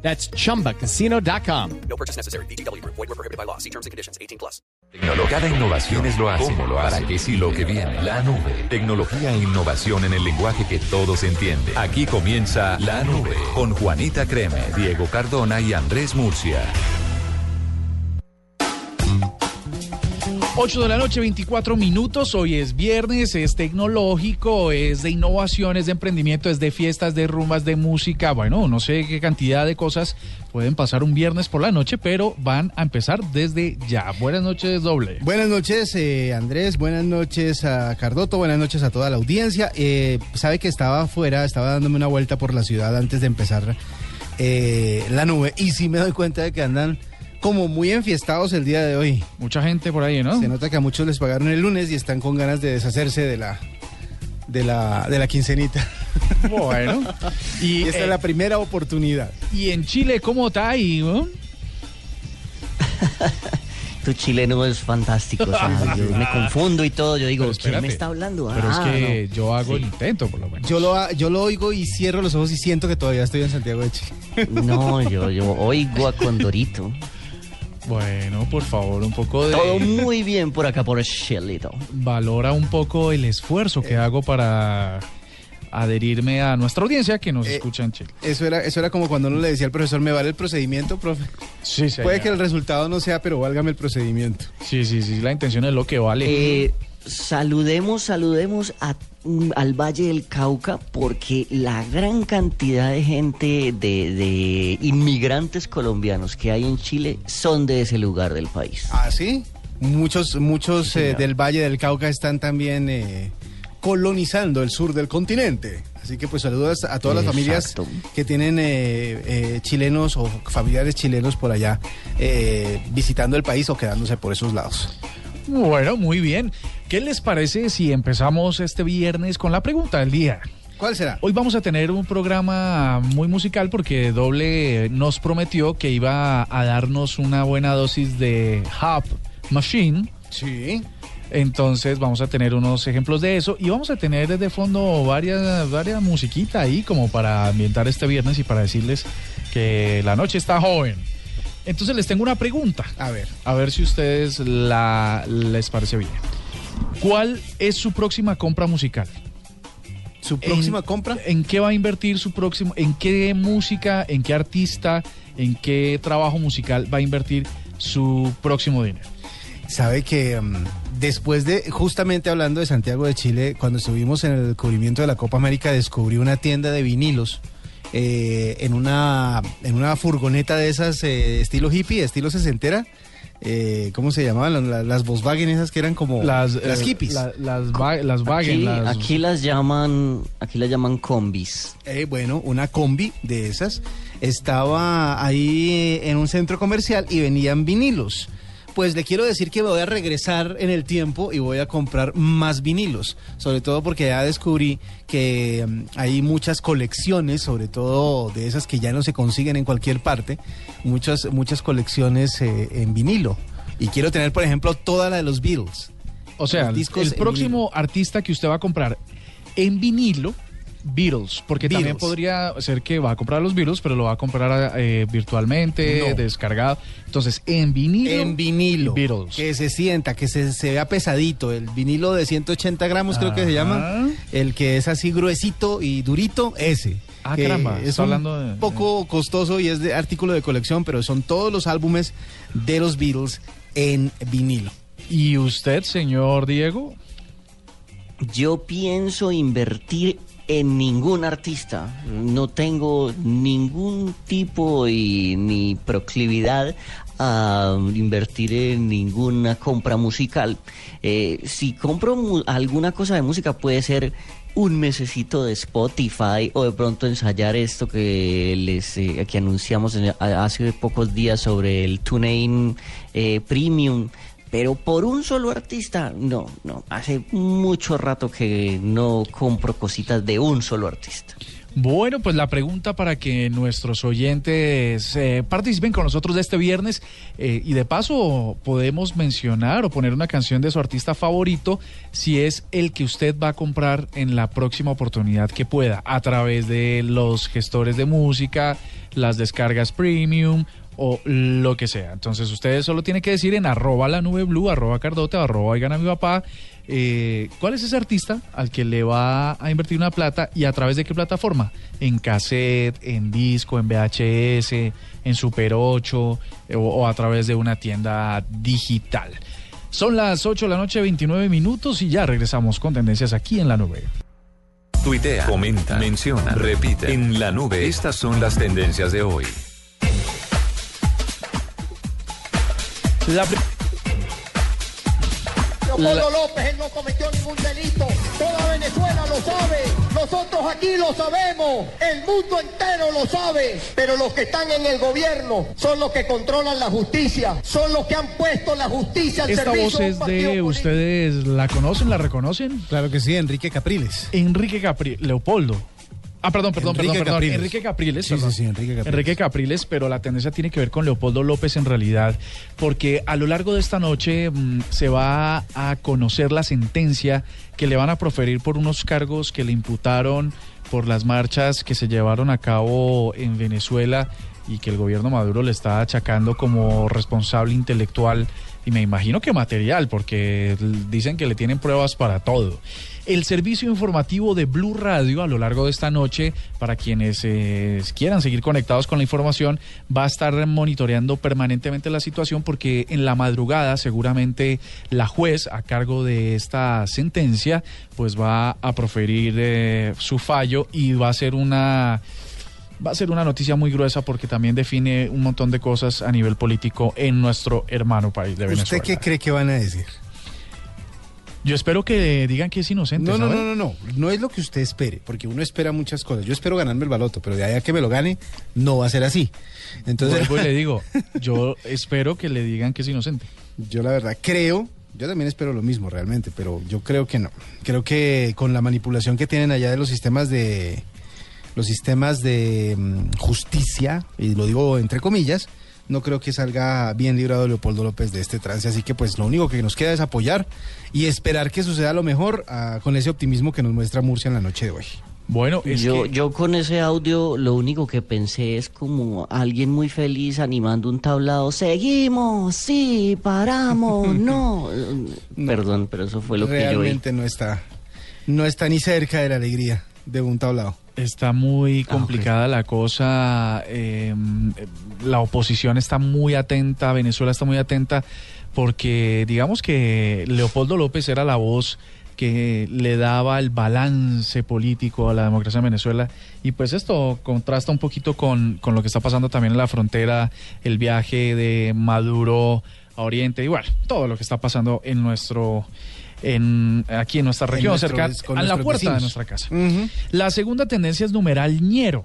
That's chumbacasino.com. No purchase necessary. BGW. Void were prohibited by law. See terms and conditions. 18 plus. Cada innovación es lo hace. ¿Cómo lo hace? Para que sí lo que viene. La nube. Tecnología e innovación en el lenguaje que todos entienden. Aquí comienza La Nube con Juanita Creme, Diego Cardona y Andrés Murcia. 8 de la noche, 24 minutos. Hoy es viernes, es tecnológico, es de innovaciones, de emprendimiento, es de fiestas, de rumbas, de música. Bueno, no sé qué cantidad de cosas pueden pasar un viernes por la noche, pero van a empezar desde ya. Buenas noches, doble. Buenas noches, eh, Andrés. Buenas noches a Cardoto. Buenas noches a toda la audiencia. Eh, sabe que estaba afuera, estaba dándome una vuelta por la ciudad antes de empezar eh, la nube y sí me doy cuenta de que andan como muy enfiestados el día de hoy. Mucha gente por ahí, ¿no? Se nota que a muchos les pagaron el lunes y están con ganas de deshacerse de la de la de la quincenita. Bueno, Y y, esta eh, es la primera oportunidad. y en Chile, ¿cómo está ahí? no? Tu chileno es fantástico, o sea, yo me confundo y todo, yo digo, ¿quién me está hablando? Pero Ah, es que yo hago el intento, por lo menos. Yo lo yo lo oigo y cierro los ojos y siento que todavía estoy en Santiago de Chile. no, no, yo, yo oigo a Condorito. Bueno, por favor, un poco de... Todo muy bien por acá, por Chilito. valora un poco el esfuerzo que hago para adherirme a nuestra audiencia que nos Eh, escucha en Chile. Eso era eso era como cuando uno le decía al profesor, "Me vale el procedimiento, profe." Sí, sí. Puede que el resultado no sea, pero válgame el procedimiento. Sí, sí, sí, la intención es lo que vale. Eh, saludemos, saludemos a- mm, al Valle del Cauca porque la gran cantidad de gente, de, de inmigrantes colombianos que hay en Chile son de ese lugar del país. Ah, sí. Muchos, muchos eh, del Valle del Cauca están también eh, colonizando el sur del continente. Así que pues saludos a todas las familias que tienen eh, eh, chilenos o familiares chilenos por allá eh, visitando el país o quedándose por esos lados. Bueno, muy bien. ¿Qué les parece si empezamos este viernes con la pregunta del día? ¿Cuál será? Hoy vamos a tener un programa muy musical porque Doble nos prometió que iba a darnos una buena dosis de Hub Machine. Sí. Entonces vamos a tener unos ejemplos de eso y vamos a tener de fondo varias, varias musiquita ahí como para ambientar este viernes y para decirles que la noche está joven. Entonces les tengo una pregunta, A ver. a ver si ustedes la les parece bien. ¿Cuál es su próxima compra musical? ¿Su próxima ¿En- compra? ¿En qué va a invertir su próximo? ¿En qué música, en qué artista, en qué trabajo musical va a invertir su próximo dinero? Sabe que mm, después de, justamente hablando de Santiago de Chile, cuando estuvimos en el descubrimiento de la Copa América, descubrí una tienda de vinilos eh, en, una, en una furgoneta de esas eh, estilo hippie, estilo sesentera. Eh, ¿Cómo se llamaban? Las, las- las Volkswagen esas que eran como las, eh, hippies. la- las, va- las Wagen, Aquí, las- aquí las llaman, aquí las llaman combis. Eh, bueno, una combi de esas estaba ahí en un centro comercial y venían vinilos. Pues le quiero decir que me voy a regresar en el tiempo y voy a comprar más vinilos, sobre todo porque ya descubrí que mm, hay muchas colecciones, sobre todo de esas que ya no se consiguen en cualquier parte, muchas muchas colecciones eh, en vinilo. Y quiero tener, por ejemplo, toda la de los Beatles. O sea, los discos el próximo artista que usted va a comprar en vinilo, Beatles, porque también podría ser que va a comprar los Beatles, pero lo va a comprar eh, virtualmente, No. descargado. Entonces, en vinilo. En vinilo. Beatles. Que se sienta, que se, se vea pesadito. El vinilo de 180 gramos creo que se llama. El que es así gruesito y durito, ese. Ah, Que caramba, Es un hablando de- poco costoso y es de artículo de colección, pero son todos los álbumes de los Beatles en vinilo. ¿Y usted, señor Diego? Yo pienso invertir en ningún artista. No tengo ningún tipo y ni proclividad a invertir en ninguna compra musical. Eh, si compro mu- alguna cosa de música puede ser un mesecito de Spotify o de pronto ensayar esto que les eh, que anunciamos en- hace pocos días sobre el TuneIn eh, Premium. Pero por un solo artista, no, no. Hace mucho rato que no compro cositas de un solo artista. Bueno, pues la pregunta para que nuestros oyentes eh, participen con nosotros de este viernes eh, y de paso podemos mencionar o poner una canción de su artista favorito si es el que usted va a comprar en la próxima oportunidad que pueda a través de los gestores de música, las descargas premium o lo que sea. Entonces ustedes solo tienen que decir en arroba la nube blue, arroba cardote, arroba oigan a mi papá, eh, cuál es ese artista al que le va a invertir una plata y a través de qué plataforma. En cassette, en disco, en VHS, en Super 8 eh, o, o a través de una tienda digital. Son las 8 de la noche, 29 minutos y ya regresamos con tendencias aquí en la nube. Tuitea, comenta, menciona, repite. En la nube, estas son las tendencias de hoy. La pri- Leopoldo López, él no cometió ningún delito. Toda Venezuela lo sabe. Nosotros aquí lo sabemos. El mundo entero lo sabe. Pero los que están en el gobierno son los que controlan la justicia. Son los que han puesto la justicia al Esta servicio voz de un es de político. ustedes, ¿la conocen? ¿La reconocen? Claro que sí, Enrique Capriles. Enrique Capriles, Leopoldo. Ah, perdón, perdón, Enrique perdón, perdón. Capriles. Enrique Capriles. Sí, perdón. sí, sí, Enrique Capriles. Enrique Capriles, pero la tendencia tiene que ver con Leopoldo López en realidad, porque a lo largo de esta noche mm, se va a conocer la sentencia que le van a proferir por unos cargos que le imputaron por las marchas que se llevaron a cabo en Venezuela y que el gobierno Maduro le está achacando como responsable intelectual y me imagino que material, porque dicen que le tienen pruebas para todo. El servicio informativo de Blue Radio a lo largo de esta noche, para quienes eh, quieran seguir conectados con la información, va a estar monitoreando permanentemente la situación porque en la madrugada seguramente la juez a cargo de esta sentencia pues va a proferir eh, su fallo y va a ser una va a ser una noticia muy gruesa porque también define un montón de cosas a nivel político en nuestro hermano país de Venezuela. ¿Usted qué cree que van a decir? Yo espero que digan que es inocente. No, no, no, no, no. No es lo que usted espere, porque uno espera muchas cosas. Yo espero ganarme el baloto, pero de allá que me lo gane, no va a ser así. Entonces, y le digo, yo espero que le digan que es inocente. yo la verdad creo, yo también espero lo mismo realmente, pero yo creo que no. Creo que con la manipulación que tienen allá de los sistemas de los sistemas de mm, justicia, y lo digo entre comillas, no creo que salga bien librado Leopoldo López de este trance, así que pues lo único que nos queda es apoyar y esperar que suceda lo mejor ah, con ese optimismo que nos muestra Murcia en la noche de hoy. Bueno, es Yo, que yo con ese audio lo único que pensé es como alguien muy feliz animando un tablado. Seguimos, sí, paramos, no. Perdón, pero eso fue lo que yo vi. Realmente no está, no está ni cerca de la alegría de un tablado. está muy Ah, complicada la cosa. eh, la oposición está muy atenta, Venezuela está muy atenta, porque digamos que Leopoldo López era la voz que le daba el balance político a la democracia en Venezuela. Y pues esto contrasta un poquito con, con lo que está pasando también en la frontera, el viaje de Maduro a Oriente, igual, todo lo que está pasando en nuestro... En, aquí en nuestra En región, nuestro- cerca, a la puerta de nuestra casa. La segunda tendencia es numeral ñero.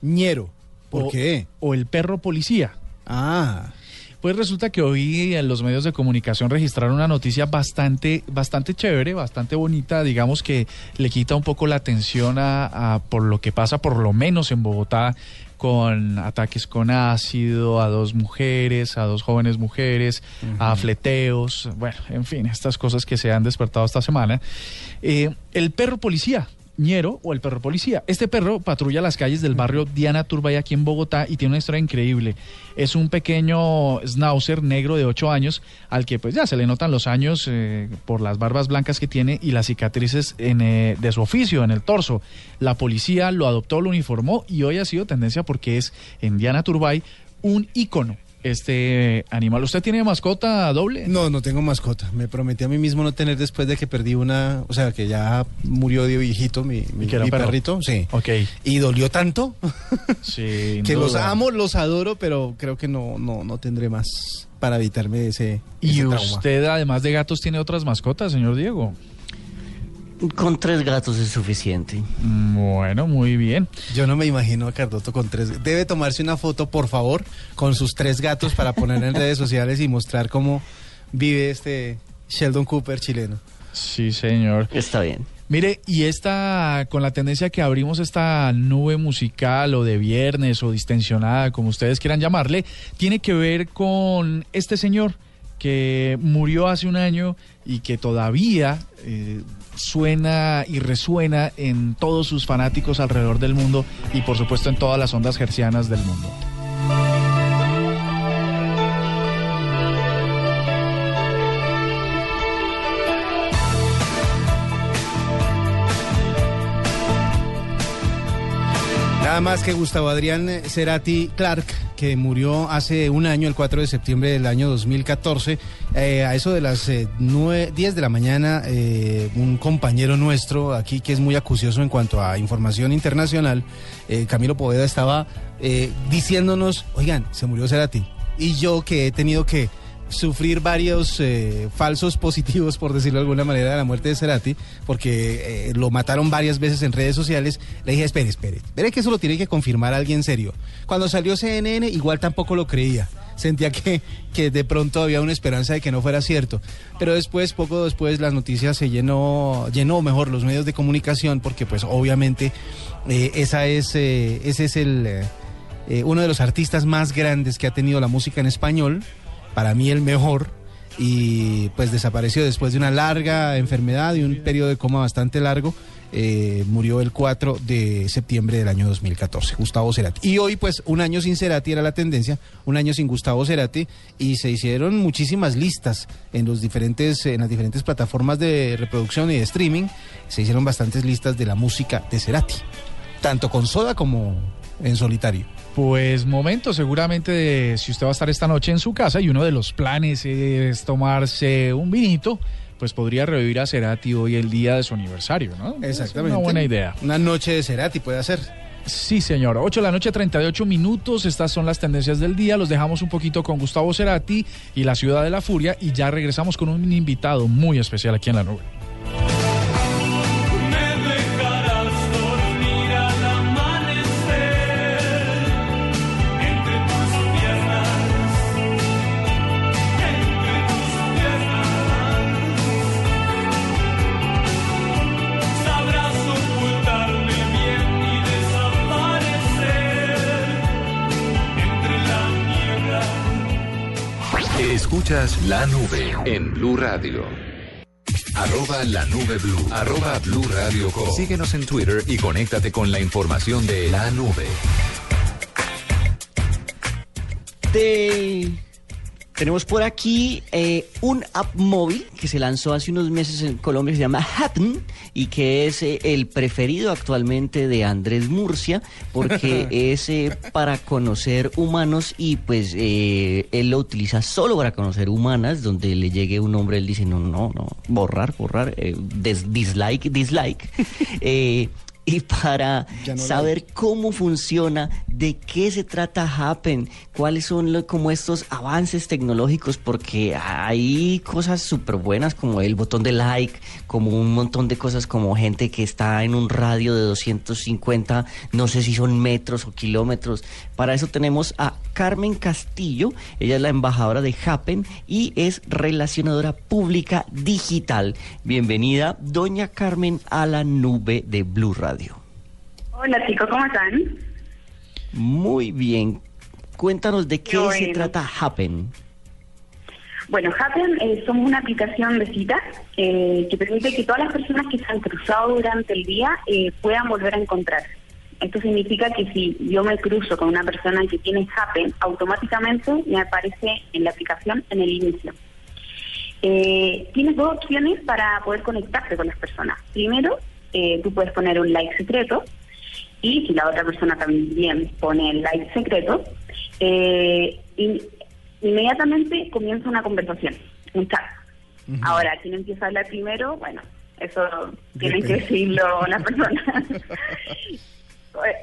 Ñero. ¿Por o, qué? O el perro policía. Ah, Pues resulta que hoy en los medios de comunicación registraron una noticia bastante, bastante chévere, bastante bonita, digamos que le quita un poco la atención a, a por lo que pasa, por lo menos en Bogotá, con ataques con ácido a dos mujeres, a dos jóvenes mujeres, a fleteos, bueno, en fin, estas cosas que se han despertado esta semana. Eh, el perro policía. Ñero o el perro policía. Este perro patrulla las calles del barrio Diana Turbay aquí en Bogotá y tiene una historia increíble. Es un pequeño schnauzer negro de 8 años al que pues ya se le notan los años eh, por las barbas blancas que tiene y las cicatrices en, eh, de su oficio en el torso. La policía lo adoptó, lo uniformó y hoy ha sido tendencia porque es en Diana Turbay un ícono este animal. ¿Usted tiene mascota doble? no, no tengo mascota. Me prometí a mí mismo no tener después de que perdí una, o sea, que ya murió de viejito mi, mi, que era mi perro. perrito, sí. Ok. Y dolió tanto Sí, que los amo, los adoro, pero creo que no, no, no tendré más para evitarme ese, ¿Y ese trauma. usted, además de gatos, tiene otras mascotas, señor Diego? Con tres gatos es suficiente. Bueno, muy bien. Yo no me imagino a Cardoto con tres. Debe tomarse una foto, por favor, con sus tres gatos para poner en redes sociales y mostrar cómo vive este Sheldon Cooper chileno. Sí, señor. Está bien. Mire, y esta, con la tendencia que abrimos esta nube musical o de viernes o distensionada, como ustedes quieran llamarle, tiene que ver con este señor que murió hace un año y que todavía eh, suena y resuena en todos sus fanáticos alrededor del mundo y por supuesto en todas las ondas gercianas del mundo. Nada más que Gustavo Adrián Cerati Clark, que murió hace un año, el 4 de septiembre del año 2014, eh, a eso de las eh, 9, 10 de la mañana, eh, un compañero nuestro aquí que es muy acucioso en cuanto a información internacional, eh, Camilo Poveda, estaba eh, diciéndonos, oigan, se murió Cerati. Y yo que he tenido que sufrir varios eh, falsos positivos, por decirlo de alguna manera, de la muerte de Cerati, porque eh, lo mataron varias veces en redes sociales. Le dije, espere, espere, espere que eso lo tiene que confirmar alguien serio. Cuando salió CNN, igual tampoco lo creía. Sentía que, que de pronto había una esperanza de que no fuera cierto. Pero después, poco después, las noticias se llenó, llenó mejor los medios de comunicación, porque pues obviamente eh, esa es, ese es el, uno de los artistas más grandes que ha tenido la música en español para mí el mejor, y pues desapareció después de una larga enfermedad y un periodo de coma bastante largo. eh, murió el 4 de septiembre del año 2014, Gustavo Cerati. Y hoy, pues, un año sin Cerati era la tendencia, un año sin Gustavo Cerati, y se hicieron muchísimas listas en, los diferentes, en las diferentes plataformas de reproducción y de streaming. Se hicieron bastantes listas de la música de Cerati, tanto con soda como en solitario. Pues momento seguramente de si usted va a estar esta noche en su casa y uno de los planes es tomarse un vinito, pues podría revivir a Cerati hoy el día de su aniversario, ¿no? Exactamente. Es una buena idea. Una noche de Cerati puede hacer. Sí, señor. 8 de la noche, 38 minutos. Estas son las tendencias del día. Los dejamos un poquito con Gustavo Cerati y la Ciudad de la Furia y ya regresamos con un invitado muy especial aquí en la nube. Escuchas la nube en Blue Radio. Arroba la nube blue. Arroba blue radio com. Síguenos en Twitter y conéctate con la información de la nube. Te- Tenemos por aquí eh, un app móvil que se lanzó hace unos meses en Colombia que se llama Happen y que es eh, el preferido actualmente de Andrés Murcia porque es eh, para conocer humanos y pues eh, él lo utiliza solo para conocer humanas donde le llegue un nombre él dice no, no, no, borrar, borrar, des- dislike, dislike. Y para no saber cómo funciona, de qué se trata Happen, cuáles son lo- como estos avances tecnológicos, porque hay cosas súper buenas como el botón de like, como un montón de cosas como gente que está en un radio de 250, no sé si son metros o kilómetros. Para eso tenemos a Carmen Castillo, ella es la embajadora de Happen y es relacionadora pública digital. Bienvenida, doña Carmen, a la nube de Blue Radio. Hola chicos, ¿cómo están? Muy bien. Cuéntanos de qué se trata Happen. Bueno, Happen eh, somos una aplicación de citas eh, que permite que todas las personas que se han cruzado durante el día eh, puedan volver a encontrarse. Esto significa que si yo me cruzo con una persona que tiene Happen, automáticamente me aparece en la aplicación en el inicio. Eh, tienes dos opciones para poder conectarte con las personas. Primero, eh, tú puedes poner un like secreto y si la otra persona también pone el like secreto, eh, in- inmediatamente comienza una conversación, un chat. Ahora, ¿quién empieza a hablar primero? Bueno, eso tienen que decirlo las personas.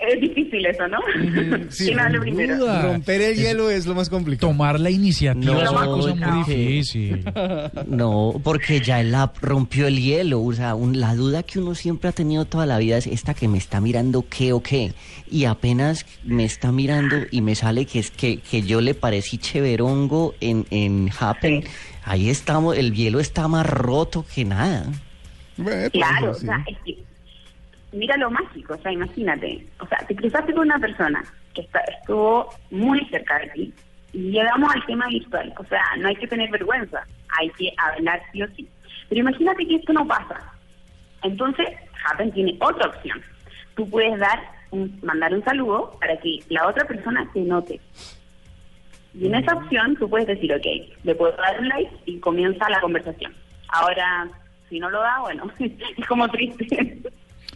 Es difícil eso, ¿no? Sí, ¿Quién habla sin primero? duda. Romper el hielo es lo más complicado. Tomar la iniciativa No, es una cosa no. muy difícil. No, porque ya el app rompió el hielo. O sea, un- la duda que uno siempre ha tenido toda la vida es esta que me está mirando qué o qué. Y apenas me está mirando y me sale que es que, que yo le parecí cheverongo en, en Happen. Sí. Ahí estamos, el hielo está más roto que nada. Bueno, Claro, pues, o sea, es que mira lo mágico, o sea, imagínate, o sea, te cruzaste con una persona que está, estuvo muy cerca de ti y llegamos al tema virtual, o sea, no hay que tener vergüenza, hay que hablar sí o sí. Pero imagínate que esto no pasa. Entonces, Happen tiene otra opción. Tú puedes dar un- mandar un saludo para que la otra persona te note. Y en esa opción tú puedes decir, ok, le puedo dar un like y comienza la conversación. Ahora, si no lo da, bueno, es como triste.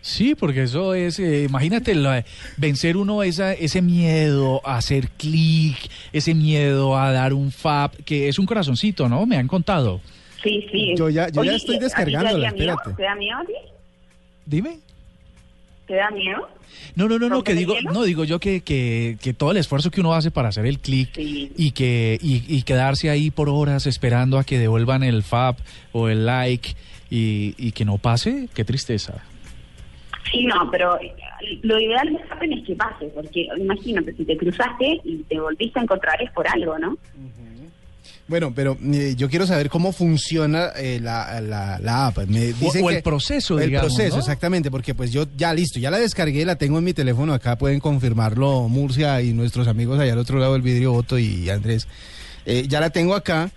Sí, porque eso es, eh, imagínate, la- vencer uno esa, ese miedo a hacer clic, ese miedo a dar un fab, que es un corazoncito, ¿no? Me han contado. Sí, sí. Yo ya- yo ya estoy ¿a ti te descargándola, espérate. ¿Te da miedo a ti? Dime. ¿Te da miedo? No, no, no, no, ¿Romper que digo, no digo yo que, que, que todo el esfuerzo que uno hace para hacer el clic Sí. y que y, y quedarse ahí por horas esperando a que devuelvan el fab o el like y, y que no pase, qué tristeza. Sí, no, pero eh, lo ideal de Happen es que pase, porque imagínate, si te cruzaste y te volviste a encontrar es por algo, ¿no? Bueno, pero eh, yo quiero saber cómo funciona eh, la, la, la app. Me dicen o el que- proceso, El digamos, proceso, ¿no? exactamente, porque pues yo ya listo, ya la descargué, la tengo en mi teléfono, acá pueden confirmarlo Murcia y nuestros amigos allá al otro lado del vidrio, Otto y Andrés. Eh, ya la tengo acá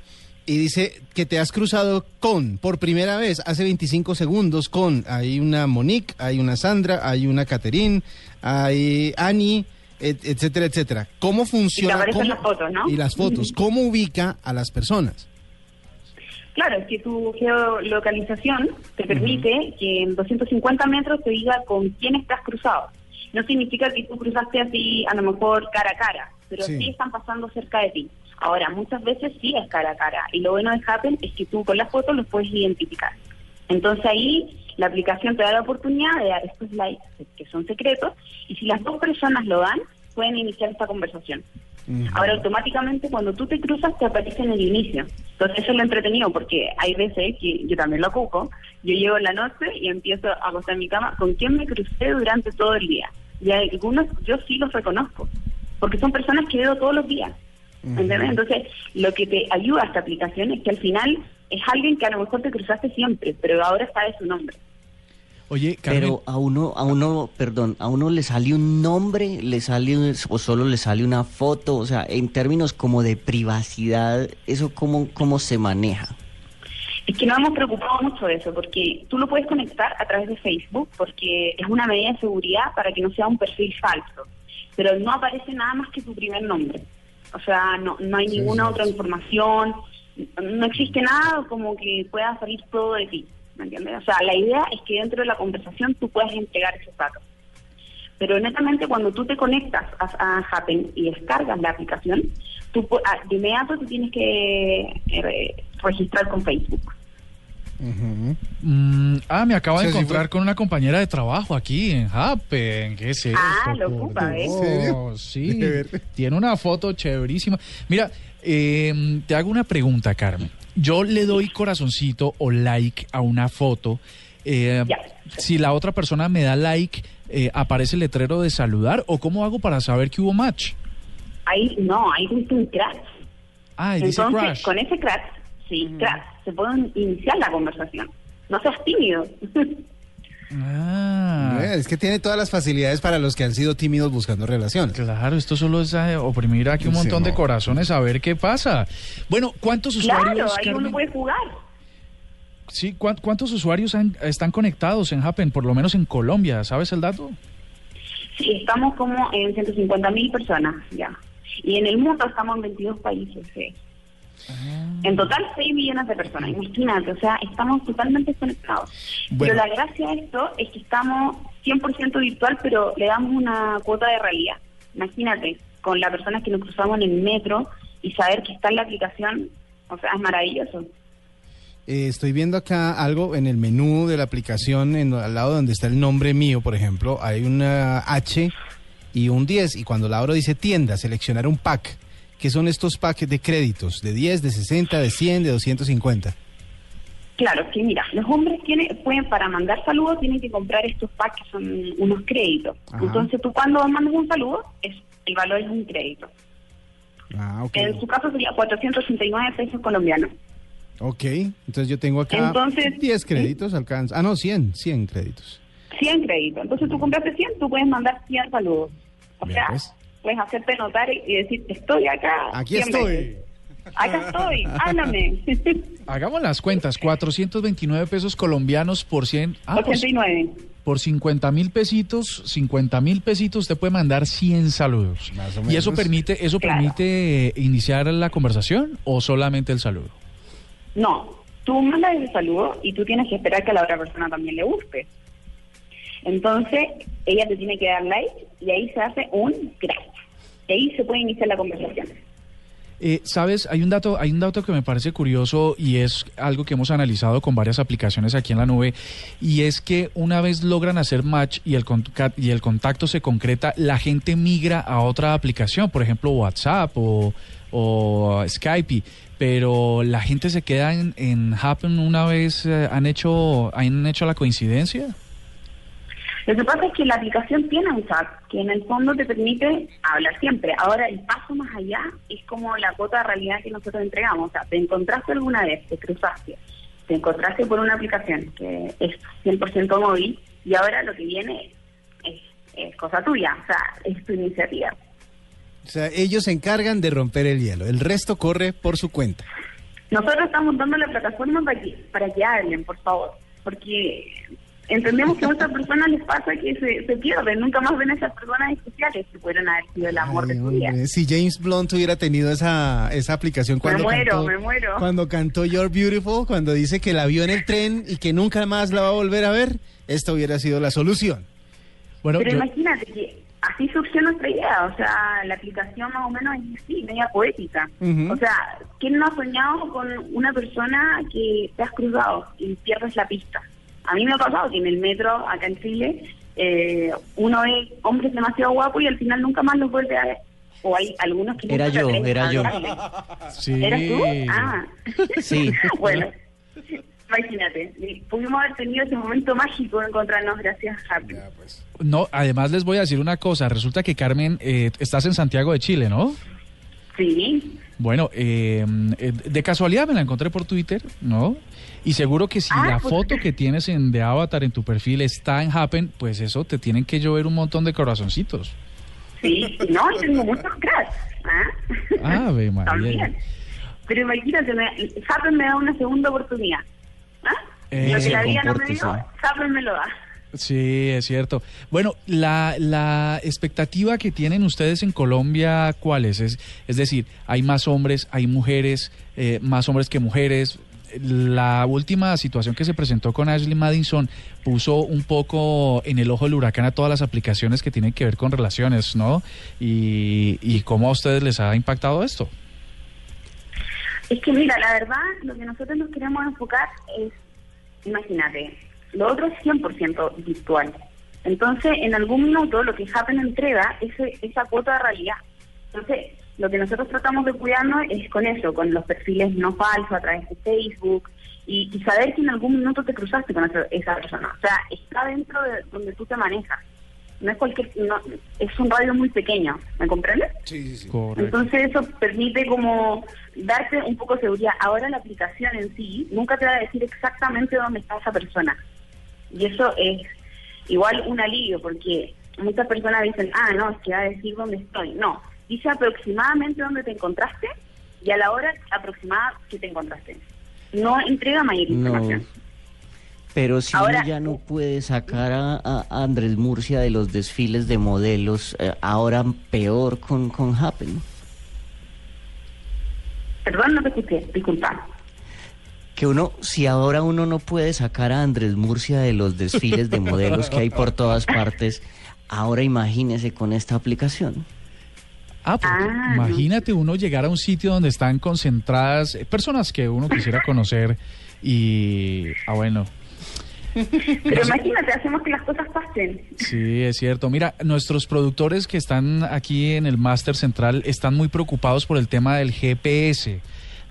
y dice que te has cruzado con, por primera vez, hace 25 segundos, con, hay una Monique, hay una Sandra, hay una Caterine, hay Ani, et- etcétera, etcétera. ¿Cómo funciona? aparecen ¿Cómo- las fotos, ¿no? Y las fotos. ¿Cómo ubica a las personas? Claro, es que tu geolocalización te permite que en 250 metros te diga con quién estás cruzado. No significa que tú cruzaste así, a lo mejor cara a cara, pero Sí. sí, están pasando cerca de ti. Ahora, muchas veces sí es cara a cara. Y lo bueno de Happen es que tú con las fotos los puedes identificar. Entonces ahí la aplicación te da la oportunidad de dar estos likes que son secretos y si las dos personas lo dan, pueden iniciar esta conversación. Ahora automáticamente cuando tú te cruzas te aparece en el inicio. Entonces eso es lo entretenido porque hay veces que yo también lo ocupo. Yo llego en la noche y empiezo a acostar en mi cama con quién me crucé durante todo el día. Y algunos yo sí los reconozco porque son personas que veo todos los días. ¿Entendés? Entonces lo que te ayuda a esta aplicación es que al final es alguien que a lo mejor te cruzaste siempre, pero ahora sabe su nombre. Oye, Carmen, Pero a uno, a uno, perdón, a uno le sale un nombre, le sale un- o solo le sale una foto, o sea, en términos como de privacidad, eso cómo, cómo se maneja. Es que nos hemos preocupado mucho de eso, porque tú lo puedes conectar a través de Facebook, porque es una medida de seguridad para que no sea un perfil falso. Pero no aparece nada más que tu primer nombre. O sea, no, no hay ninguna otra información, no existe nada como que pueda salir todo de ti. ¿Me entiendes? O sea, la idea es que dentro de la conversación tú puedas entregar esos datos. Pero netamente cuando tú te conectas a, a Happen y descargas la aplicación, tú ah, de inmediato tú tienes que eh, registrar con Facebook. Mm, ah, me acabo de Sí, sí, encontrar fue- con una compañera de trabajo aquí en Happen. ¿Qué es esto? Ah, lo ocupa, serio? Sí, De tiene una foto chéverísima. Mira, eh, te hago una pregunta, Carmen. Yo le doy corazoncito o like a una foto. eh, Ya. Si la otra persona me da like, eh, ¿aparece el letrero de saludar? ¿O cómo hago para saber que hubo match? Ahí no, ahí dice un crash. Ah, dice Entonces, crash. con ese crash, sí, crash, se puede iniciar la conversación. No seas tímido. Ah. Es que tiene todas las facilidades para los que han sido tímidos buscando relaciones. Claro, esto solo es eh, oprimir aquí un Sí, montón de corazones a ver qué pasa. Bueno, ¿cuántos claro, usuarios, ahí Carmen? uno puede jugar. Sí, ¿cuán- ¿cuántos usuarios han- están conectados en Happen, por lo menos en Colombia? ¿Sabes el dato? Sí, estamos como en 150 mil personas ya. Y en el mundo estamos en 22 países. sí. Ah. En total 6 millones de personas, imagínate, o sea, estamos totalmente conectados. Bueno. Pero la gracia de esto es que estamos 100% virtual, pero le damos una cuota de realidad. Imagínate, con las personas que nos cruzamos en el metro y saber que está en la aplicación, o sea, es maravilloso. eh, estoy viendo acá algo en el menú de la aplicación, en, al lado donde está el nombre mío, por ejemplo, hay una H y un 10 y cuando la abro dice tienda, seleccionar un pack. ¿Qué son estos packs de créditos? ¿De 10, de 60, de 100, de 250? Claro, que mira, los hombres tienen, pueden, para mandar saludos, tienen que comprar estos packs que son unos créditos. Ajá. Entonces tú cuando mandas un saludo, es, el valor es un crédito. Ah, ok. En su caso sería 489 pesos colombianos. Ok, entonces yo tengo acá Entonces, 10 créditos, alcanza. Ah, no, 100, 100 créditos. 100 créditos. Entonces tú compraste 100, tú puedes mandar 100 saludos. O sea, pues. puedes hacerte notar y decir, estoy acá. Aquí 100 estoy. veces. Acá estoy, háblame. Hagamos las cuentas, 429 pesos colombianos por 100. Ah, pues, 89. por 50 mil pesitos, 50 mil pesitos, usted puede mandar 100 saludos. Más o ¿Y eso permite, eso Claro. permite eh, iniciar la conversación o solamente el saludo? No, tú mandas el saludo y tú tienes que esperar que a la otra persona también le guste. Entonces, ella te tiene que dar like y ahí se hace un gracias. Ahí se puede iniciar la conversación. Eh, Sabes, hay un dato, hay un dato que me parece curioso y es algo que hemos analizado con varias aplicaciones aquí en la nube y es que una vez logran hacer match y el y el contacto se concreta, la gente migra a otra aplicación, por ejemplo WhatsApp o, o Skype, pero la gente se queda en, en Happen una vez eh, han hecho han hecho la coincidencia. Lo que pasa es que la aplicación tiene un chat que en el fondo te permite hablar siempre. Ahora, el paso más allá es como la cuota de realidad que nosotros entregamos. O sea, te encontraste alguna vez, te cruzaste, te encontraste por una aplicación que es 100% móvil y ahora lo que viene es, es cosa tuya, o sea, es tu iniciativa. O sea, ellos se encargan de romper el hielo. El resto corre por su cuenta. Nosotros estamos dando la plataforma para que, para que hablen, por favor, porque entendemos que a muchas personas les pasa que se, se pierden, nunca más ven a esas personas especiales que pudieron haber sido el amor Ay, de su vida. si James Blunt hubiera tenido esa, esa aplicación cuando muero, cantó, me muero. cuando cantó You're Beautiful, cuando dice que la vio en el tren y que nunca más la va a volver a ver, esta hubiera sido la solución. Bueno, Pero yo- imagínate que así surgió nuestra idea, o sea, la aplicación más o menos es así, media poética. O sea, ¿quién no ha soñado con una persona que te has cruzado y pierdes la pista? A mí me ha pasado que en el metro, acá en Chile, eh, uno ve hombres demasiado guapos y al final nunca más los vuelve a ver. O hay algunos que Era yo, era yo. sí. ¿Eras tú? Ah. Sí. bueno, imagínate, pudimos haber tenido ese momento mágico de encontrarnos gracias a Happy. No, además les voy a decir una cosa. Resulta que Carmen, eh, estás en Santiago de Chile, ¿no? Sí, Bueno, eh, eh, de casualidad me la encontré por Twitter, ¿no? Y seguro que si Ah, la pues- foto que tienes en de avatar en tu perfil está en Happen, pues eso te tienen que llover un montón de corazoncitos. Sí, no, y tengo muchos cracks. ¿ah? Ave María. También. Pero imagínate, me, Zappen me da una segunda oportunidad. ¿Ah? Eh, Lo que la vida no me dio, sí. Zappen me lo da. Sí, es cierto. Bueno, la, la expectativa que tienen ustedes en Colombia, ¿cuál es? Es, decir, hay más hombres, hay mujeres, eh, más hombres que mujeres. La última situación que se presentó con Ashley Madison puso un poco en el ojo del huracán a todas las aplicaciones que tienen que ver con relaciones, ¿no? Y, y cómo a ustedes les ha impactado esto. Es que mira, la verdad, lo que nosotros nos queremos enfocar es, imagínate, lo otro es 100% virtual. Entonces, en algún minuto lo que Happen entrega es esa cuota de realidad. Entonces, lo que nosotros tratamos de cuidarnos es con eso, con los perfiles no falsos a través de Facebook y, y saber que en algún minuto te cruzaste con esa, esa persona. O sea, está dentro de donde tú te manejas. No es cualquier, no, es un radio muy pequeño, ¿me comprendes? Sí, sí, sí. Correcto. Entonces eso permite como darte un poco de seguridad. Ahora la aplicación en sí nunca te va a decir exactamente dónde está esa persona. Y eso es igual un alivio porque muchas personas dicen, ah, no, es que va a decir dónde estoy. No, dice aproximadamente dónde te encontraste y a la hora aproximada que te encontraste. No entrega mayor No. información. Pero si Ahora- uno ya no puede sacar a, a- a Andrés Murcia de los desfiles de modelos, eh, ahora peor con, con Happen. Perdón, no te escuché, disculpa. Que uno, si ahora uno no puede sacar a Andrés Murcia de los desfiles de modelos que hay por todas partes, ahora imagínese con esta aplicación. Ah, porque Ah, imagínate uno llegar a un sitio donde están concentradas eh, personas que uno quisiera conocer Y, ah, bueno, Pero imagínate, hacemos que las cosas pasen. Sí, es cierto. Mira, nuestros productores que están aquí en el Máster Central están muy preocupados por el tema del GPS.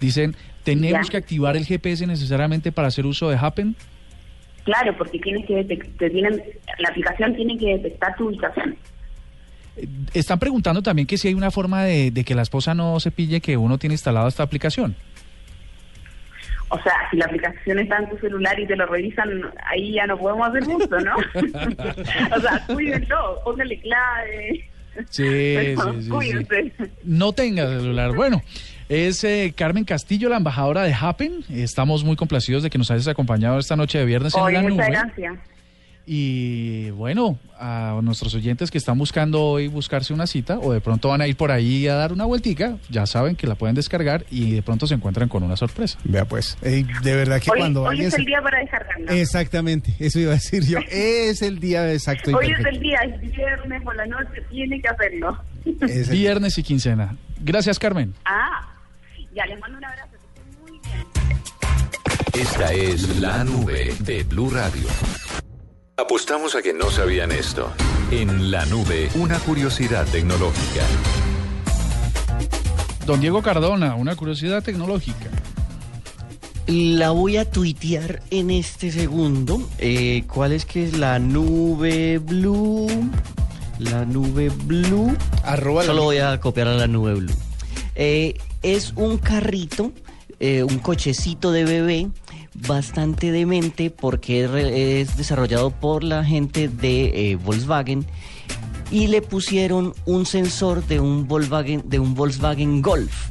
Dicen, ¿tenemos Ya. que activar el GPS necesariamente para hacer uso de Happen? Claro, porque tienes que te tienen, la aplicación tiene que detectar tu ubicación. Están preguntando también que si hay una forma de, de que la esposa no se pille que uno tiene instalada esta aplicación. O sea, si la aplicación está en tu celular y te lo revisan, ahí ya no podemos hacer mucho, ¿no? o sea, cuídenlo, póngale clave. Sí, Pero sí, sí, cuídense. No tenga celular. Bueno, es eh, Carmen Castillo, la embajadora de Happen. Estamos muy complacidos de que nos hayas acompañado esta noche de viernes en la muchas nube. gracias. Y bueno, a nuestros oyentes que están buscando hoy buscarse una cita o de pronto van a ir por ahí a dar una vueltica, ya saben que la pueden descargar y de pronto se encuentran con una sorpresa. Vea pues, eh, de verdad que Hoy, cuando hoy es el día para descargarlo. Exactamente, eso iba a decir yo. Es el día exacto y Hoy es el día, es viernes por la noche, tiene que hacerlo. Viernes y quincena. Gracias, Carmen. Ah, ya les mando un abrazo. que estén muy bien. Esta es la nube de Blue Radio. Apostamos a que no sabían esto. En la nube, una curiosidad tecnológica. Don Diego Cardona, una curiosidad tecnológica. La voy a tuitear en este segundo. Eh, ¿Cuál es que es la nube blue? La nube blue. Arroba la- Solo voy a copiar a la nube blue. Eh, es un carrito, eh, un cochecito de bebé bastante demente porque es, desarrollado por la gente de eh, Volkswagen y le pusieron un sensor de un Volkswagen, de un Volkswagen Golf.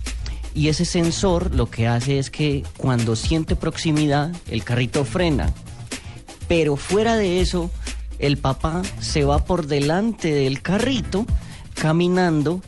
Y ese sensor lo que hace es que cuando siente proximidad, el carrito frena. Pero fuera de eso, el papá se va por delante del carrito, caminando,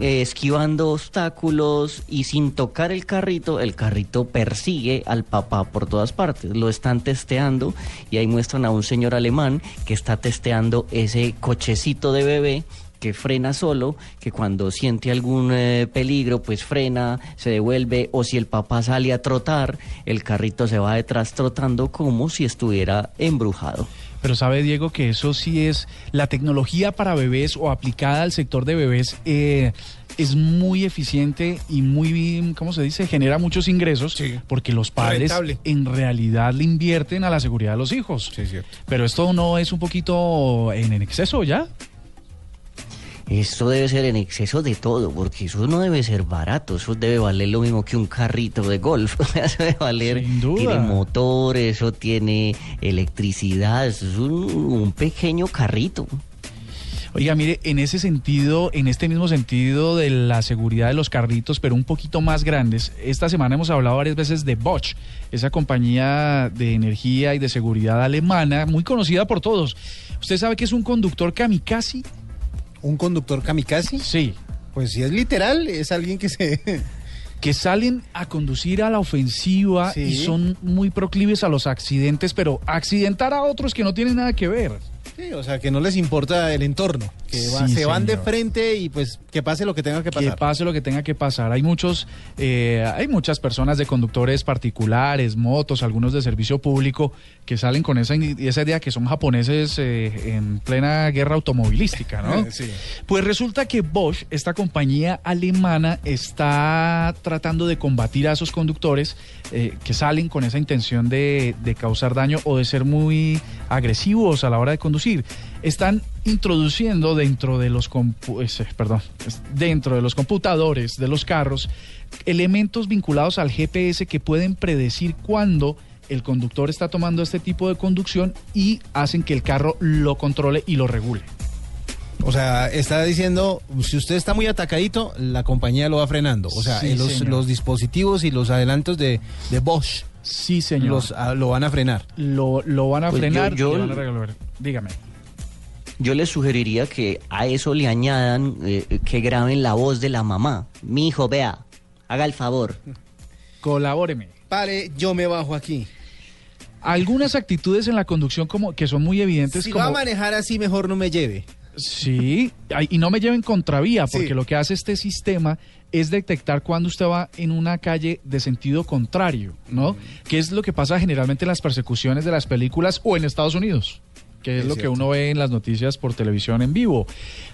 eh, esquivando obstáculos y sin tocar el carrito, el carrito persigue al papá por todas partes. Lo están testeando y ahí muestran a un señor alemán que está testeando ese cochecito de bebé que frena solo, que cuando siente algún eh, peligro, pues frena, se devuelve, o si el papá sale a trotar, el carrito se va detrás trotando como si estuviera embrujado. Pero sabe Diego que eso sí es la tecnología para bebés o aplicada al sector de bebés eh, es muy eficiente y muy, ¿cómo se dice? Genera muchos ingresos Sí. porque los padres Rentable. en realidad le invierten a la seguridad de los hijos. Sí, es cierto. Pero esto no es un poquito en, en exceso ya. Esto debe ser en exceso de todo, porque eso no debe ser barato, eso debe valer lo mismo que un carrito de golf, eso debe valer, Sin duda. tiene motor, eso tiene electricidad, eso es un, un pequeño carrito. Oiga, mire, en ese sentido, en este mismo sentido de la seguridad de los carritos, pero un poquito más grandes, esta semana hemos hablado varias veces de Bosch, esa compañía de energía y de seguridad alemana, muy conocida por todos. ¿Usted sabe que es un conductor kamikaze? ¿Un conductor kamikaze? Sí. Pues si es literal, es alguien que se... Que salen a conducir a la ofensiva Sí. y son muy proclives a los accidentes, pero accidentar a otros que no tienen nada que ver. Sí, o sea, que no les importa el entorno, que va- se van de frente y pues que pase lo que tenga que Que pasar. pase lo que tenga que pasar. Hay muchos, eh, hay muchas personas de conductores particulares, motos, algunos de servicio público que salen con esa, esa idea que son japoneses eh, en plena guerra automovilística, ¿no? Sí. Pues resulta que Bosch, esta compañía alemana, está tratando de combatir a esos conductores eh, que salen con esa intención de, de causar daño o de ser muy agresivos a la hora de conducir. Están introduciendo dentro de los compu- eh, perdón, es- dentro de los computadores de los carros elementos vinculados al GPS que pueden predecir cuándo el conductor está tomando este tipo de conducción y hacen que el carro lo controle y lo regule. O sea, está diciendo, si usted está muy atacadito, la compañía lo va frenando. O sea, Sí, los, dispositivos y los adelantos de, de Bosch Sí, señor. los, ah, lo van a frenar. lo, lo van a Pues yo- frenar yo- y van a. Dígame. Yo les sugeriría que a eso le añadan eh, que graben la voz de la mamá. Mi hijo, vea, haga el favor. Colabóreme. Pare, yo me bajo aquí. Algunas actitudes en la conducción como que son muy evidentes Si como va a manejar así, mejor no me lleve. Sí, y no me lleven contravía, porque Sí. lo que hace este sistema es detectar cuando usted va en una calle de sentido contrario, ¿no? Que es lo que pasa generalmente en las persecuciones de las películas o en Estados Unidos, que es, Es lo que uno ve en las noticias por televisión en vivo.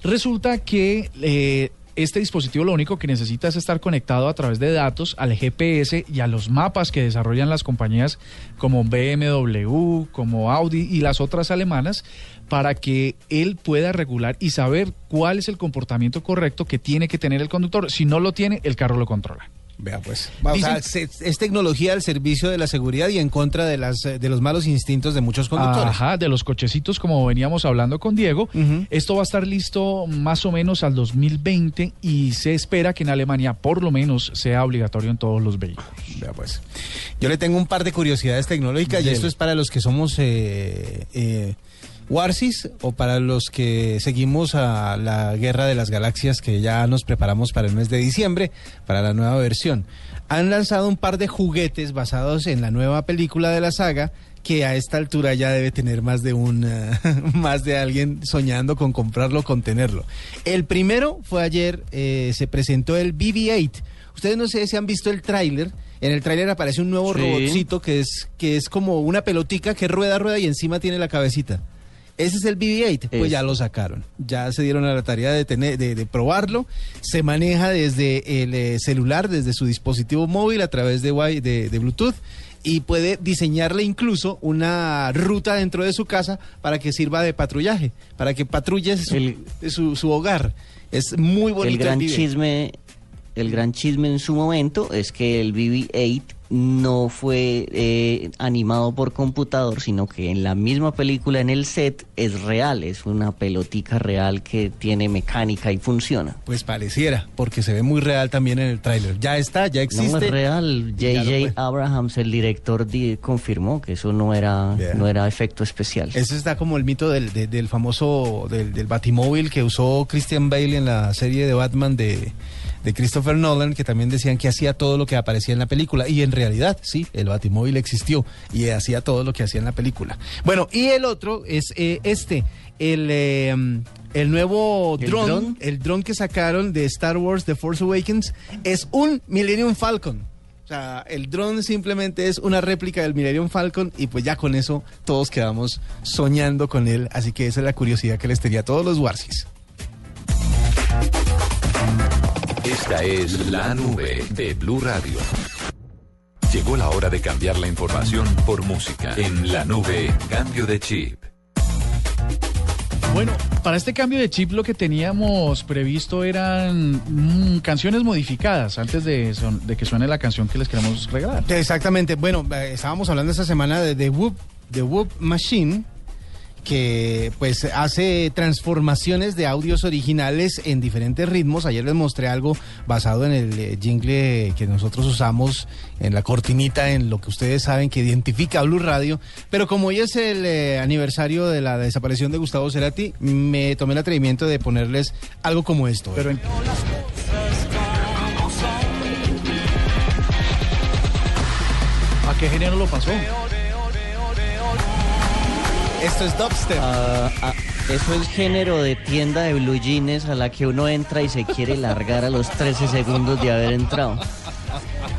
Resulta que eh, este dispositivo lo único que necesita es estar conectado a través de datos al GPS y a los mapas que desarrollan las compañías como BMW, como Audi y las otras alemanas para que él pueda regular y saber cuál es el comportamiento correcto que tiene que tener el conductor. Si no lo tiene, el carro lo controla. Vea pues. O sea, es tecnología al servicio de la seguridad y en contra de las de los malos instintos de muchos conductores. Ajá, de los cochecitos como veníamos hablando con Diego. Esto va a estar listo más o menos al 2020 y se espera que en Alemania por lo menos sea obligatorio en todos los vehículos. Vea pues. Yo le tengo un par de curiosidades tecnológicas y esto es para los que somos eh, eh, Warsis o para los que seguimos a la Guerra de las Galaxias que ya nos preparamos para el mes de diciembre, para la nueva versión. Han lanzado un par de juguetes basados en la nueva película de la saga que a esta altura ya debe tener más de un eh, más de alguien soñando con comprarlo, con tenerlo. El primero fue ayer, eh, se presentó el BB-8. Ustedes no sé si han visto el tráiler. En el tráiler aparece un nuevo Sí. robotcito que es que es como una pelotica que rueda, rueda y encima tiene la cabecita. Ese es el BB-8, pues ya lo sacaron. Ya se dieron a la tarea de, tener, de, de probarlo. Se maneja desde el eh, celular, desde su dispositivo móvil a través de, de, de Bluetooth y puede diseñarle incluso una ruta dentro de su casa para que sirva de patrullaje, para que patrulle su, El- su, su hogar. Es muy bonito. el gran BB-8. chisme el gran chisme en su momento es que el BB-8 no fue eh, animado por computador, sino que en la misma película, en el set, es real, es una pelotica real que tiene mecánica y funciona. Pues pareciera, porque se ve muy real también en el tráiler. Ya está, ya existe. No es real. J.J. Abrahams, el director, di- confirmó que eso no era, no era efecto especial. Ese está como el mito del, de- del famoso, del, del batimóvil que usó Christian Bale en la serie de Batman de, de Christopher Nolan, que también decían que hacía todo lo que aparecía en la película. Y en realidad, sí, el batimóvil existió y hacía todo lo que hacía en la película. Bueno, y el otro es eh, este, el... eh, el nuevo ¿El dron, dron? el dron que sacaron de Star Wars The Force Awakens, es un Millennium Falcon. O sea, el dron simplemente es una réplica del Millennium Falcon y pues ya con eso todos quedamos soñando con él. Así que esa es la curiosidad que les tenía a todos los Warsis. Esta es la nube de Blue Radio. Llegó la hora de cambiar la información por música. En la nube, cambio de chip. Bueno, para este cambio de chip lo que teníamos previsto eran mm, canciones modificadas antes de, son- de que suene la canción que les queremos regalar. Exactamente. Bueno, eh, estábamos hablando esta semana de The Whoop, The Whoop Machine, que pues hace transformaciones de audios originales en diferentes ritmos. Ayer les mostré algo basado en el eh, jingle que nosotros usamos en la cortinita, en lo que ustedes saben que identifica a Blue Radio. Pero como hoy es el eh, aniversario de la desaparición de Gustavo Cerati, me tomé el atrevimiento de ponerles algo como esto. Pero en- ¿A qué género lo pasó? Esto es dubstep. Ah, ah, eso es género de tienda de blue jeans a la que uno entra y se quiere largar a los 13 segundos de haber entrado.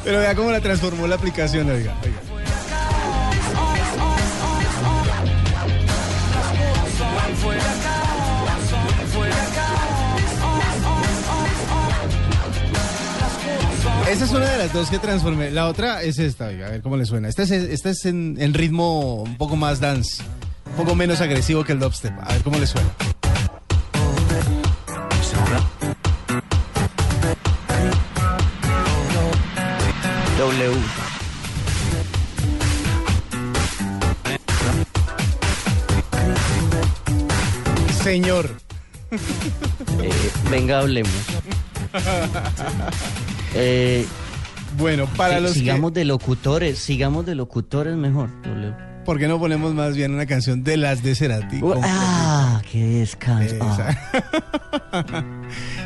Pero vea cómo la transformó la aplicación, oiga. oiga. Esa es una de las dos que transformé. La otra es esta, oiga, a ver cómo le suena. Esta es, esta es en, en ritmo un poco más dance, un poco menos agresivo que el dubstep. A ver cómo le suena. W. Señor. Eh, venga, hablemos. Eh, Bueno, para sí, los sigamos que... de locutores, sigamos de locutores mejor. W. ¿Por qué no ponemos más bien una canción de las de Cerati? Uh, ah, qué descanso.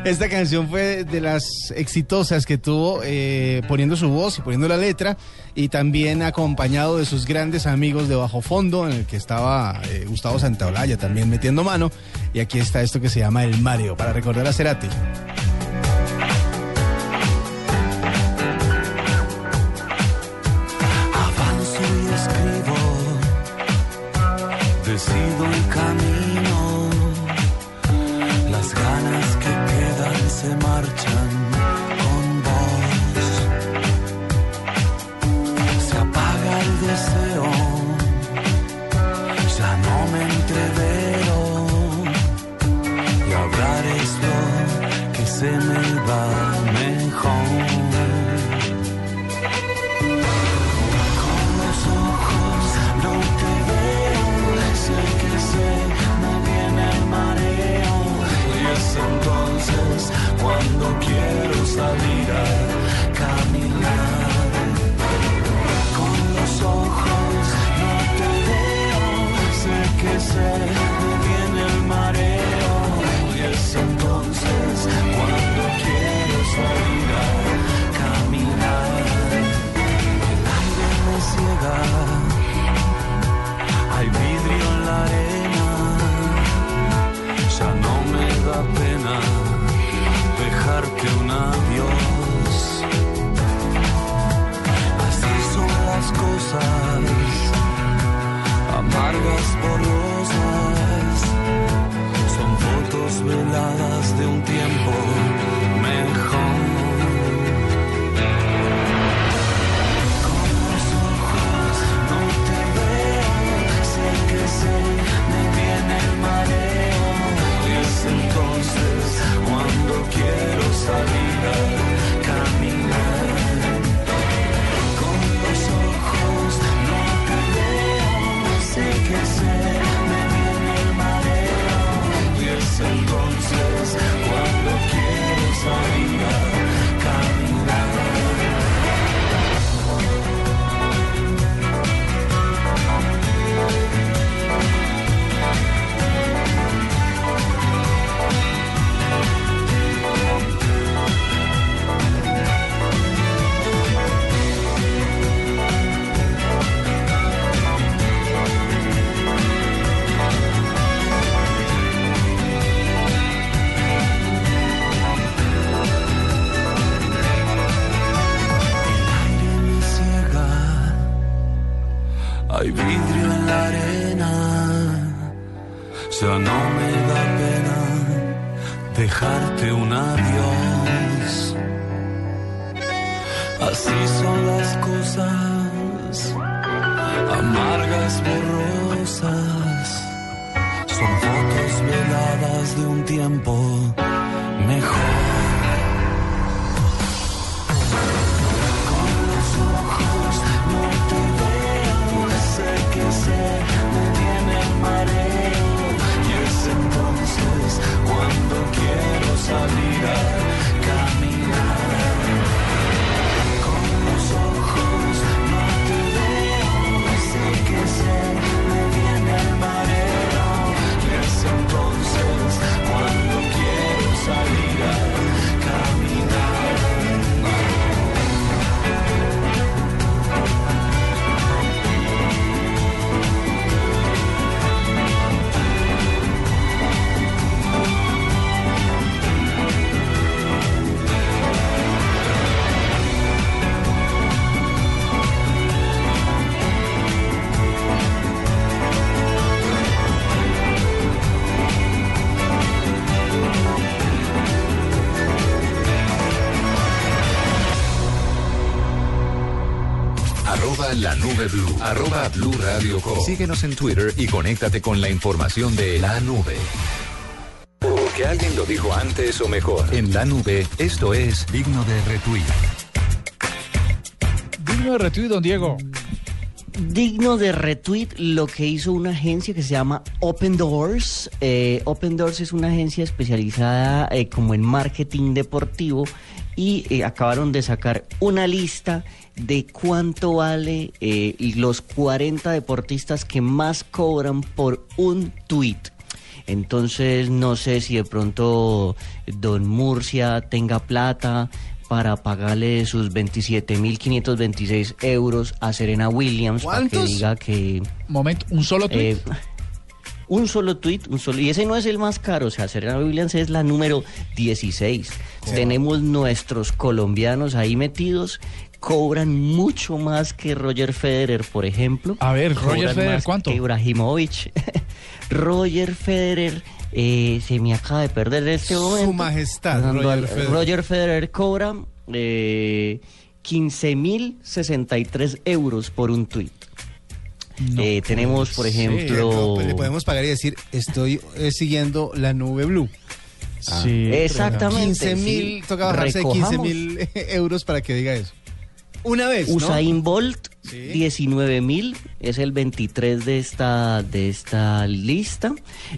Esta canción fue de las exitosas que tuvo eh, poniendo su voz y poniendo la letra y también acompañado de sus grandes amigos de Bajo Fondo en el que estaba eh, Gustavo Santaolalla también metiendo mano y aquí está esto que se llama El Mario para recordar a Cerati. Decido el camino, Arroba blue radio com. Síguenos en Twitter y conéctate con la información de la nube. Porque alguien lo dijo antes o mejor. En la nube, esto es digno de retweet. Digno de retweet, don Diego. digno de retweet lo que hizo una agencia que se llama Open Doors. Eh, Open Doors es una agencia especializada eh, como en marketing deportivo y eh, acabaron de sacar una lista de cuánto vale eh, los 40 deportistas que más cobran por un tweet. Entonces no sé si de pronto Don Murcia tenga plata para pagarle sus 27.526 euros a Serena Williams para que diga que... Momento, un solo tweet. eh, un solo tweet, un solo, y ese no es el más caro, o sea, Serena Williams es la número 16. Tenemos nuestros colombianos ahí metidos, cobran mucho más que Roger Federer, por ejemplo. A ver, Roger Cobran Federer, más ¿cuánto? que Ibrahimovic. Roger Federer eh, se me acaba de perder en este Su momento. majestad, Dando Roger al- Federer. Roger Federer cobra eh, 15.063 euros por un tweet. No Eh, tenemos, por ejemplo, No, pues le podemos pagar y decir, estoy eh, siguiendo la nube blue. Sí, Exactamente. 15 mil, sí. toca bajarse de 15 Recojamos. mil euros para que diga eso. Una vez, ¿no? Usain Bolt, Sí. 19 mil, es el 23 de esta, de esta lista.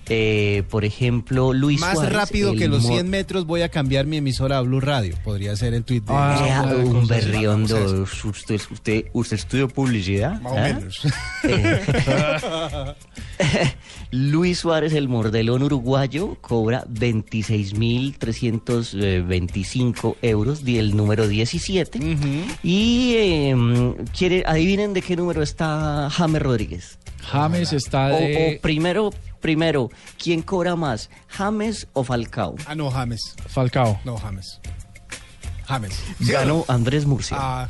Eh, por ejemplo, Luis Más Suárez, rápido el que los mo- 100 metros voy a cambiar mi emisora a Blue Radio. Podría ser el tweet de... Ah, una un berriondo. Usted, usted, usted estudió publicidad. Más o ¿eh? menos. Eh, Luis Suárez, el mordelón uruguayo, cobra 26.325 euros, el número 17. Y eh, quiere, adivinen de qué número está James Rodríguez. James está O, de o primero, primero, ¿quién cobra más? ¿James o Falcao? Ah, no, James. Falcao. No, James. James. Ganó Andrés Murcia. Ah,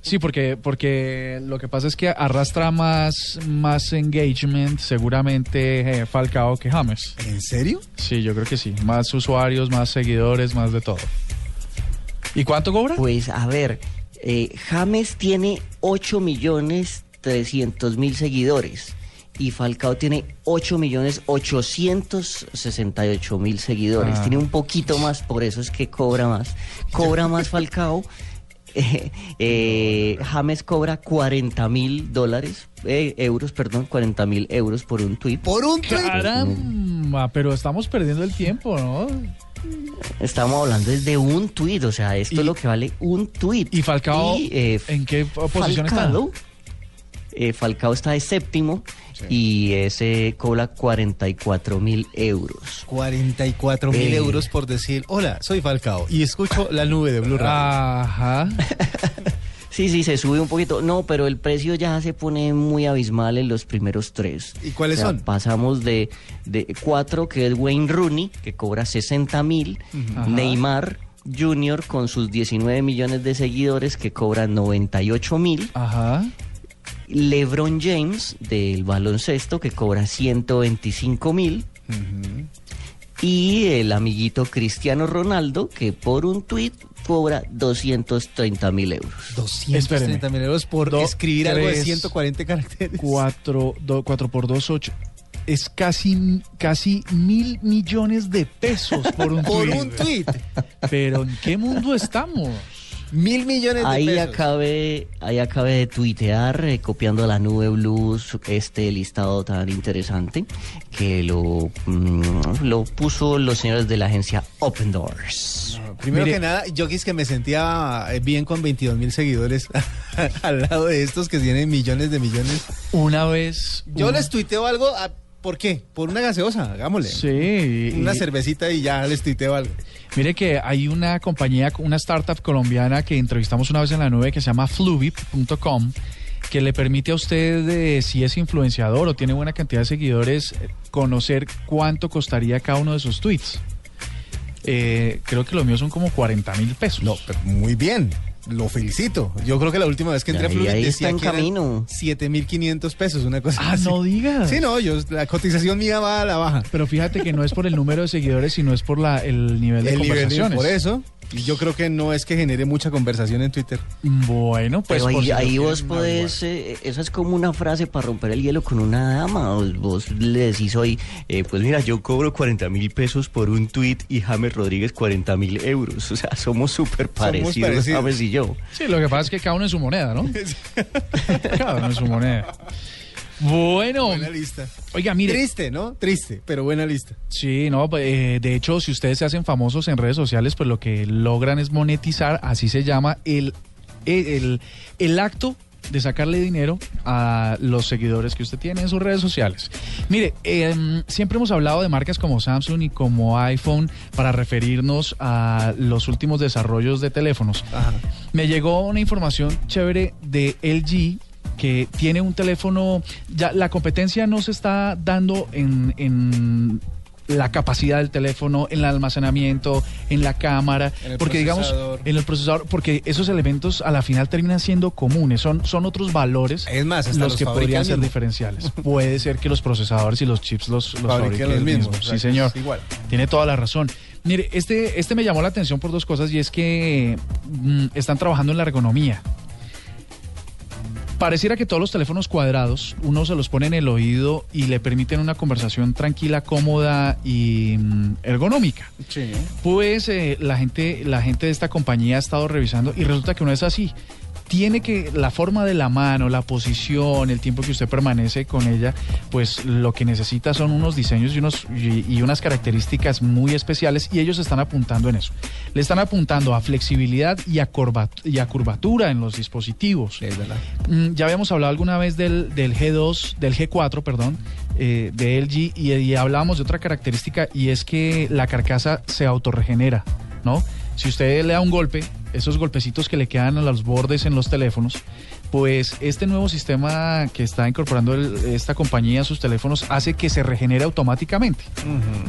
Sí, porque, porque lo que pasa es que arrastra más, más engagement seguramente eh, Falcao que James. ¿En serio? Sí, yo creo que sí. Más usuarios, más seguidores, más de todo. ¿Y cuánto cobra? Pues a ver, eh, James tiene 8 millones 300 mil seguidores y Falcao tiene 8 millones 868 mil seguidores. Ah. Tiene un poquito más, por eso es que cobra más. Cobra más Falcao. eh, eh, James cobra 40 mil dólares, eh, euros, perdón, 40 mil euros por un tweet. Por un tweet. Caramba, pero estamos perdiendo el tiempo, ¿no? Estamos hablando es de un tweet, o sea, esto Y- es lo que vale un tweet. ¿Y Falcao Y, eh, en qué posición está? Falcao, eh, Falcao está de séptimo y ese cobra 44 mil euros. 44 mil Eh. euros por decir, hola, soy Falcao y escucho la nube de Blue Radio. Ajá. Sí, sí, se sube un poquito. No, pero el precio ya se pone muy abismal en los primeros tres. ¿Y cuáles O sea, son? Pasamos de, de cuatro, que es Wayne Rooney, que cobra 60 mil. Neymar Jr. con sus 19 millones de seguidores, que cobra 98 mil. Ajá. LeBron James del baloncesto que cobra 125 mil. Y el amiguito Cristiano Ronaldo que por un tweet cobra 230 mil euros. 230 mil euros por Do- escribir algo de tres, 140 caracteres. 4, por 2, 8. Es casi, casi mil millones de pesos por un Por tweet. un tweet. Pero ¿en qué mundo estamos? Mil millones de Ahí pesos. acabé, ahí acabé de tuitear, eh, copiando la nube blues, este listado tan interesante, que lo, mm, lo puso los señores de la agencia Open Doors. Primero Mire- que nada, yo es que me sentía eh, bien con 22 mil seguidores al lado de estos que tienen millones de millones. Una vez. Yo les tuiteo algo, ah, ¿por qué? Por una gaseosa, hagámosle. Sí. Una cervecita y ya les tuiteo algo. Mire que hay una compañía, una startup colombiana que entrevistamos una vez en la nube que se llama fluvip.com que le permite a usted, eh, si es influenciador o tiene buena cantidad de seguidores, conocer cuánto costaría cada uno de sus tweets. Eh, creo que los míos son como 40 mil pesos. No, pero muy bien. Lo felicito. Yo creo que la última vez que entré a Ahí- Fluid ahí decía está en que eran camino. 7.500 pesos, una cosa Ah, así. no digas. Sí, no, yo, la cotización mía va a la baja. Pero fíjate que no es por el número de seguidores, sino es por la, el nivel de El nivel, conversaciones. por eso. Y yo creo que no es que genere mucha conversación en Twitter. Bueno, pues Pero ahí, si lo ahí vos podés, eh, esa es como una frase para romper el hielo con una dama. Vos, vos le decís hoy, eh, pues mira, yo cobro 40 mil pesos por un tweet y James Rodríguez 40 mil euros. O sea, somos súper parecidos, parecidos. James y yo. Sí, lo que pasa es que cada uno en su moneda, ¿no? cada uno en su moneda. Bueno, Buena lista. oiga, mire. Triste, ¿no? Triste, pero buena lista. Sí, no, eh, de hecho, si ustedes se hacen famosos en redes sociales, pues lo que logran es monetizar, así se llama el eh, el, el acto de sacarle dinero a los seguidores que usted tiene en sus redes sociales. Mire, em, siempre hemos hablado de marcas como Samsung y como iPhone para referirnos a los últimos desarrollos de teléfonos. Me llegó una información chévere de LG que tiene un teléfono, ya la competencia no se está dando en, en la capacidad del teléfono, en el almacenamiento, en la cámara, En el porque digamos, en el procesador, porque esos elementos a la final terminan siendo comunes, son, son otros valores Es más, los, los que podrían ser mismo. diferenciales. Puede ser que los procesadores y los chips los, los Fabriquen fabriquen los mismos, mismo. Sí, señor. igual. Tiene toda la razón. Mire, este, este me llamó la atención por dos cosas y es que mm, están trabajando en la ergonomía. Pareciera que todos los teléfonos cuadrados, uno se los pone en el oído y le permiten una conversación tranquila, cómoda y mm, ergonómica. Sí. Pues eh, la gente, la gente de esta compañía ha estado revisando y resulta que no es así. Tiene que la forma de la mano, la posición, el tiempo que usted permanece con ella, pues lo que necesita son unos diseños y, unos, y, y unas características muy especiales y ellos están apuntando en eso. Le están apuntando a flexibilidad y a, curvat- y a curvatura en los dispositivos. Es verdad. Mm, ya habíamos hablado alguna vez del, del G2, del G4, perdón, eh, de LG y, y hablábamos de otra característica y es que la carcasa se autorregenera, ¿no? Si usted le da un golpe, esos golpecitos que le quedan a los bordes en los teléfonos, pues este nuevo sistema que está incorporando el- esta compañía a sus teléfonos hace que se regenere automáticamente.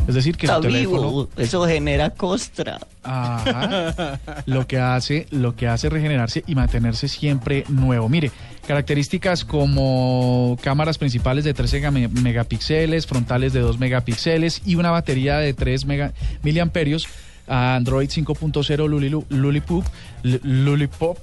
Es decir, que Está su teléfono... vivo, eso genera costra. Ajá. lo que hace, lo que hace regenerarse y mantenerse siempre nuevo. Mire, características como cámaras principales de 13 game- megapíxeles, frontales de 2 megapíxeles y una batería de 3 mega, miliamperios. Android 5.0 Lulilu- Lulipop, Lulipop,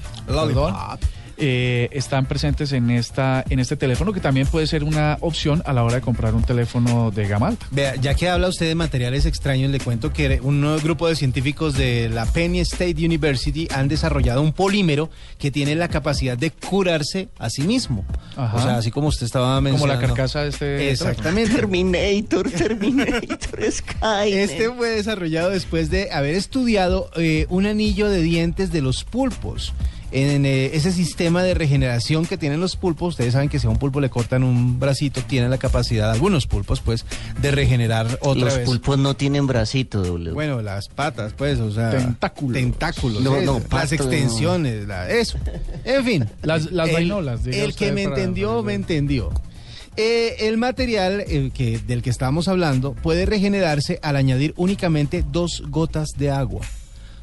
eh, están presentes en esta en este teléfono que también puede ser una opción a la hora de comprar un teléfono de gama alta. Vea, ya que habla usted de materiales extraños, le cuento que un nuevo grupo de científicos de la Penn State University han desarrollado un polímero que tiene la capacidad de curarse a sí mismo. Ajá. O sea, así como usted estaba Como mencionando. la carcasa de este Exactamente. Terminator, Terminator, Skynet. Este fue desarrollado después de haber estudiado eh, un anillo de dientes de los pulpos. En eh, ese sistema de regeneración que tienen los pulpos, ustedes saben que si a un pulpo le cortan un bracito, tienen la capacidad, algunos pulpos, pues, de regenerar otra Los vez. pulpos no tienen bracito, W. Bueno, las patas, pues, o sea. Tentáculos. Tentáculos. No, no, las extensiones, la- eso. En fin. Las- las el, vainolas, El que me entendió, me entendió. Eh, el material eh, que, del que estábamos hablando puede regenerarse al añadir únicamente dos gotas de agua.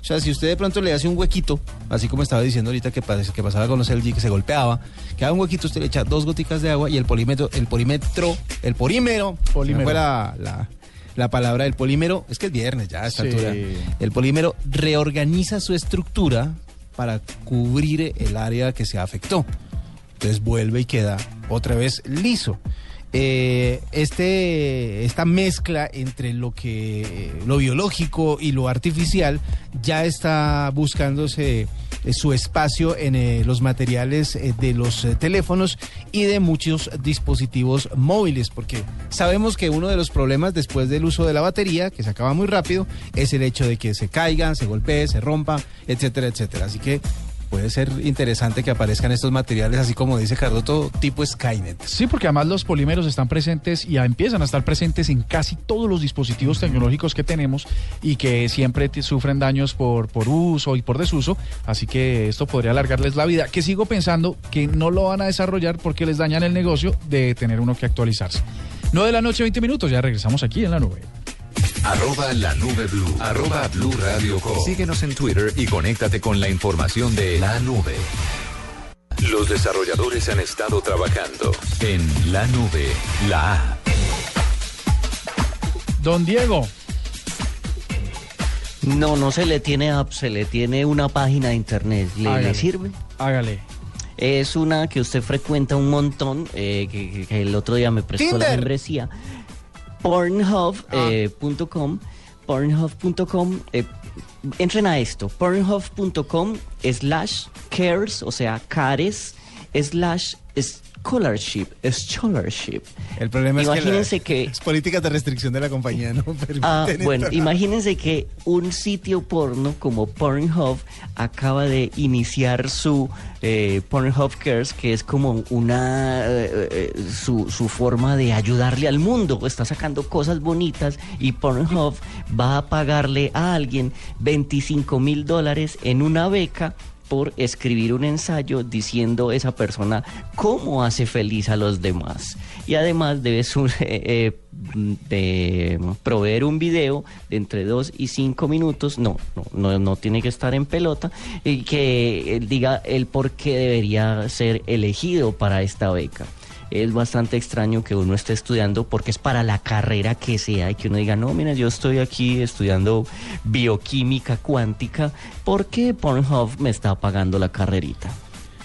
O sea, si usted de pronto le hace un huequito, así como estaba diciendo ahorita que, que pasaba con los LG que se golpeaba, que haga un huequito, usted le echa dos goticas de agua y el polímetro, el polímetro, el polímero, Polímero. si la, la palabra del polímero, es que es viernes ya a esta Sí. altura. El polímero reorganiza su estructura para cubrir el área que se afectó. Entonces vuelve y queda otra vez liso. Eh, este, esta mezcla entre lo que lo biológico y lo artificial ya está buscándose eh, su espacio en eh, los materiales de los teléfonos y de muchos dispositivos móviles, porque sabemos que uno de los problemas después del uso de la batería, que se acaba muy rápido, es el hecho de que se caigan, se golpee, se rompa, etcétera, etcétera. Así que puede ser interesante que aparezcan estos materiales, así como dice Cardoto, tipo Skynet. Sí, porque además los polímeros están presentes y empiezan a estar presentes en casi todos los dispositivos tecnológicos que tenemos y que siempre sufren daños por, por uso y por desuso. Así que esto podría alargarles la vida. Que sigo pensando que no lo van a desarrollar porque les dañan el negocio de tener uno que actualizarse. 9 de la noche, 20 minutos. Ya regresamos aquí en la nube. Arroba la nube blue. Arroba blue radio com. Síguenos en Twitter y conéctate con la información de la nube. Los desarrolladores han estado trabajando en la nube, la app. Don Diego. No, no se le tiene app, se le tiene una página de internet. ¿Le, Hágale. le sirve? Hágale. Es una que usted frecuenta un montón, eh, que, el otro día me prestó la membresía. Pornhub.com. Pornhub.com. eh, entren a esto. Pornhub.com slash cares, o sea, cares. slash scholarship, scholarship. El problema es que, que- las políticas de restricción de la compañía no Ah, bueno, imagínense que un sitio porno como Pornhub acaba de iniciar su eh, Pornhub Cares, que es como una eh, eh, su, su forma de ayudarle al mundo. Está sacando cosas bonitas y Pornhub va a pagarle a alguien 25 mil dólares en una beca por escribir un ensayo diciendo esa persona cómo hace feliz a los demás. Y además debe su- eh, eh, de proveer un video de entre 2 y 5 minutos, no, no, no, no tiene que estar en pelota, y que eh, diga el por qué debería ser elegido para esta beca. Es bastante extraño que uno esté estudiando porque es para la carrera que sea y que uno diga, no, mira, yo estoy aquí estudiando bioquímica cuántica porque Pornhub me está pagando la carrerita.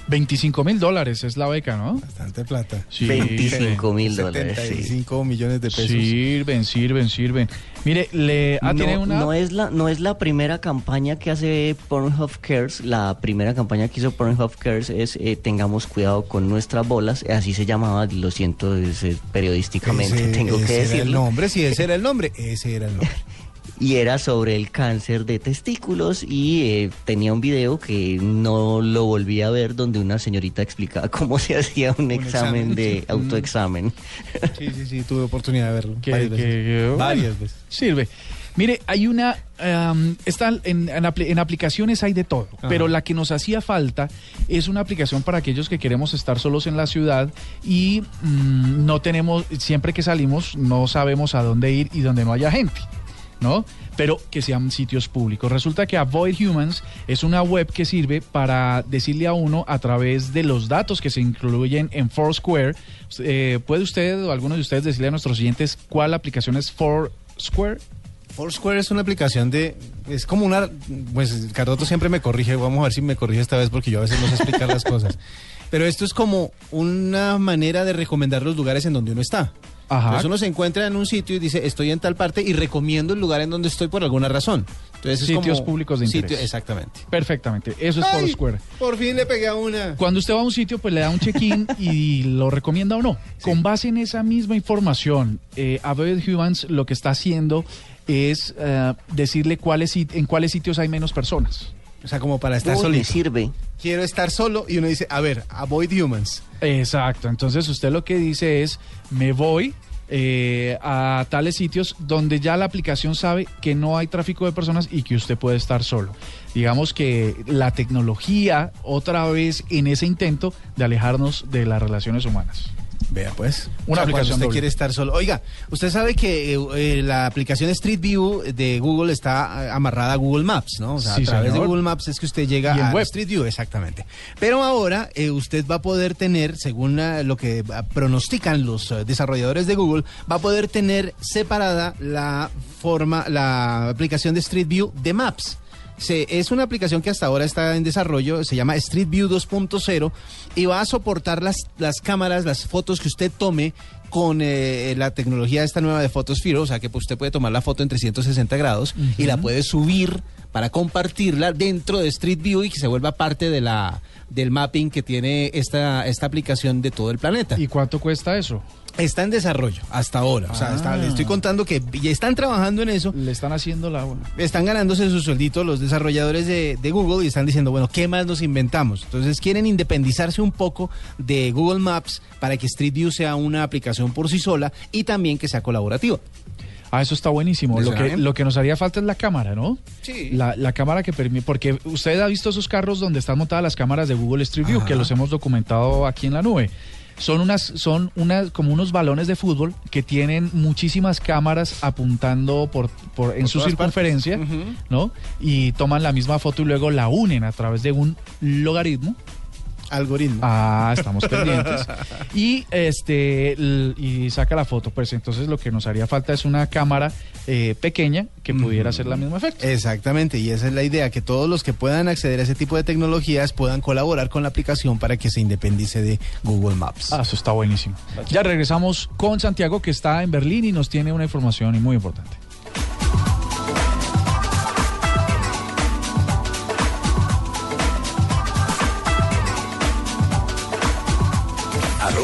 25 mil dólares es la beca, ¿no? Bastante plata. Sí, 25 mil dólares. sí. 75 millones de pesos. Sirven, sirven, sirven. Mire, le ah, no, tiene una no es la no es la primera campaña que hace Pornhub Cares. La primera campaña que hizo Pornhub Cares es eh, tengamos cuidado con nuestras bolas. Así se llamaba. Lo siento es, eh, periodísticamente Ese- tengo que ese era el decirlo. nombre, si ese era el nombre, ese era el nombre. Y era sobre el cáncer de testículos y eh, tenía un video que no lo volví a ver donde una señorita explicaba cómo se hacía un, examen, examen, de sí. autoexamen. Sí, sí, sí, tuve oportunidad de verlo. que- varias que- veces. que- Varias veces. Sirve. Mire, hay una, em, está en, en apli- en aplicaciones hay de todo, Ajá. pero la que nos hacía falta es una aplicación para aquellos que queremos estar solos en la ciudad y mm, no tenemos, siempre que salimos no sabemos a dónde ir y donde no haya gente. ¿No? Pero que sean sitios públicos. Resulta que Avoid Humans es una web que sirve para decirle a uno a través de los datos que se incluyen en Foursquare. Eh, ¿Puede usted o alguno de ustedes decirle a nuestros oyentes cuál aplicación es Foursquare? Foursquare es una aplicación de. Es como una. Pues Cardoto siempre me corrige. Vamos a ver si me corrige esta vez porque yo a veces no sé explicar las cosas. Pero esto es como una manera de recomendar los lugares en donde uno está. Ajá. Entonces uno se encuentra en un sitio y dice, estoy en tal parte y recomiendo el lugar en donde estoy por alguna razón. Entonces es Sitios como públicos de sitio- interés. exactamente. Perfectamente, eso es ¡Ay! Foursquare. Por fin le pegué a una. Cuando usted va a un sitio, pues le da un check-in y lo recomienda o no. Con base en esa misma información, eh, Avoid Humans lo que está haciendo es eh, decirle cuáles en cuáles sitios hay menos personas. O sea, como para estar le solito. sirve. Quiero estar solo y uno dice, a ver, avoid humans. Exacto, entonces usted lo que dice es, me voy eh, a tales sitios donde ya la aplicación sabe que no hay tráfico de personas y que usted puede estar solo. Digamos que la tecnología otra vez en ese intento de alejarnos de las relaciones humanas. Vea pues. Una O sea, aplicación usted doble. quiere estar solo. Oiga, usted sabe que eh, eh, la aplicación Street View de Google está eh, amarrada a Google Maps, ¿no? O sea, Sí, a través señor. de Google Maps es que usted llega a web. Street View, exactamente. Pero ahora eh, usted va a poder tener, según lo que pronostican los desarrolladores de Google, va a poder tener separada la forma, la aplicación de Street View de Maps. Se- es una aplicación que hasta ahora está en desarrollo, se llama Street View 2.0 y va a soportar las, las cámaras, las fotos que usted tome con eh, la tecnología esta nueva de Photosphere, o sea que pues, usted puede tomar la foto en 360 grados y la puede subir para compartirla dentro de Street View y que se vuelva parte de la del mapping que tiene esta, esta aplicación de todo el planeta. ¿Y cuánto cuesta eso? Está en desarrollo hasta ahora, o sea, está- le estoy contando que ya están trabajando en eso Le están haciendo la... están ganándose su sueldito los desarrolladores de, de Google y están diciendo, bueno, ¿qué más nos inventamos? Entonces quieren independizarse un poco de Google Maps para que Street View sea una aplicación por sí sola y también que sea colaborativa. Ah, eso está buenísimo. ¿Le Lo que, lo que nos haría falta es la cámara, ¿no? Sí. La, la cámara que permite, porque usted ha visto esos carros donde están montadas las cámaras de Google Street View, Ajá. que los hemos documentado aquí en la nube. Son unas, son unas, como unos balones de fútbol que tienen muchísimas cámaras apuntando por, por en Por su circunferencia. ¿no? Y toman la misma foto y luego la unen a través de un logaritmo. Algoritmo. Ah, estamos pendientes. Y este y saca la foto. Pues entonces lo que nos haría falta es una cámara eh, pequeña que pudiera hacer la misma efecto. Exactamente, y esa es la idea, que todos los que puedan acceder a ese tipo de tecnologías puedan colaborar con la aplicación para que se independice de Google Maps. Ah, eso está buenísimo. Ya regresamos con Santiago que está en Berlín y nos tiene una información muy importante.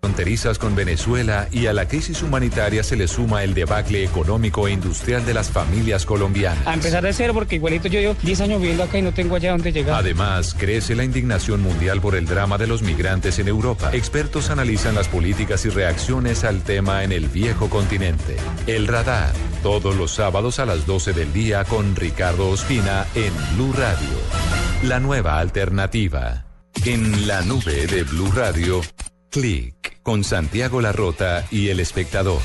Fronterizas con Venezuela y a la crisis humanitaria se le suma el debacle económico e industrial de las familias colombianas. A empezar de cero, porque igualito yo llevo 10 años viviendo acá y no tengo allá donde llegar. Además, crece la indignación mundial por el drama de los migrantes en Europa. Expertos analizan las políticas y reacciones al tema en el viejo continente. El radar, todos los sábados a las 12 del día con Ricardo Ospina en Blue Radio. La nueva alternativa. En la nube de Blue Radio, clic con Santiago Larrota y el espectador.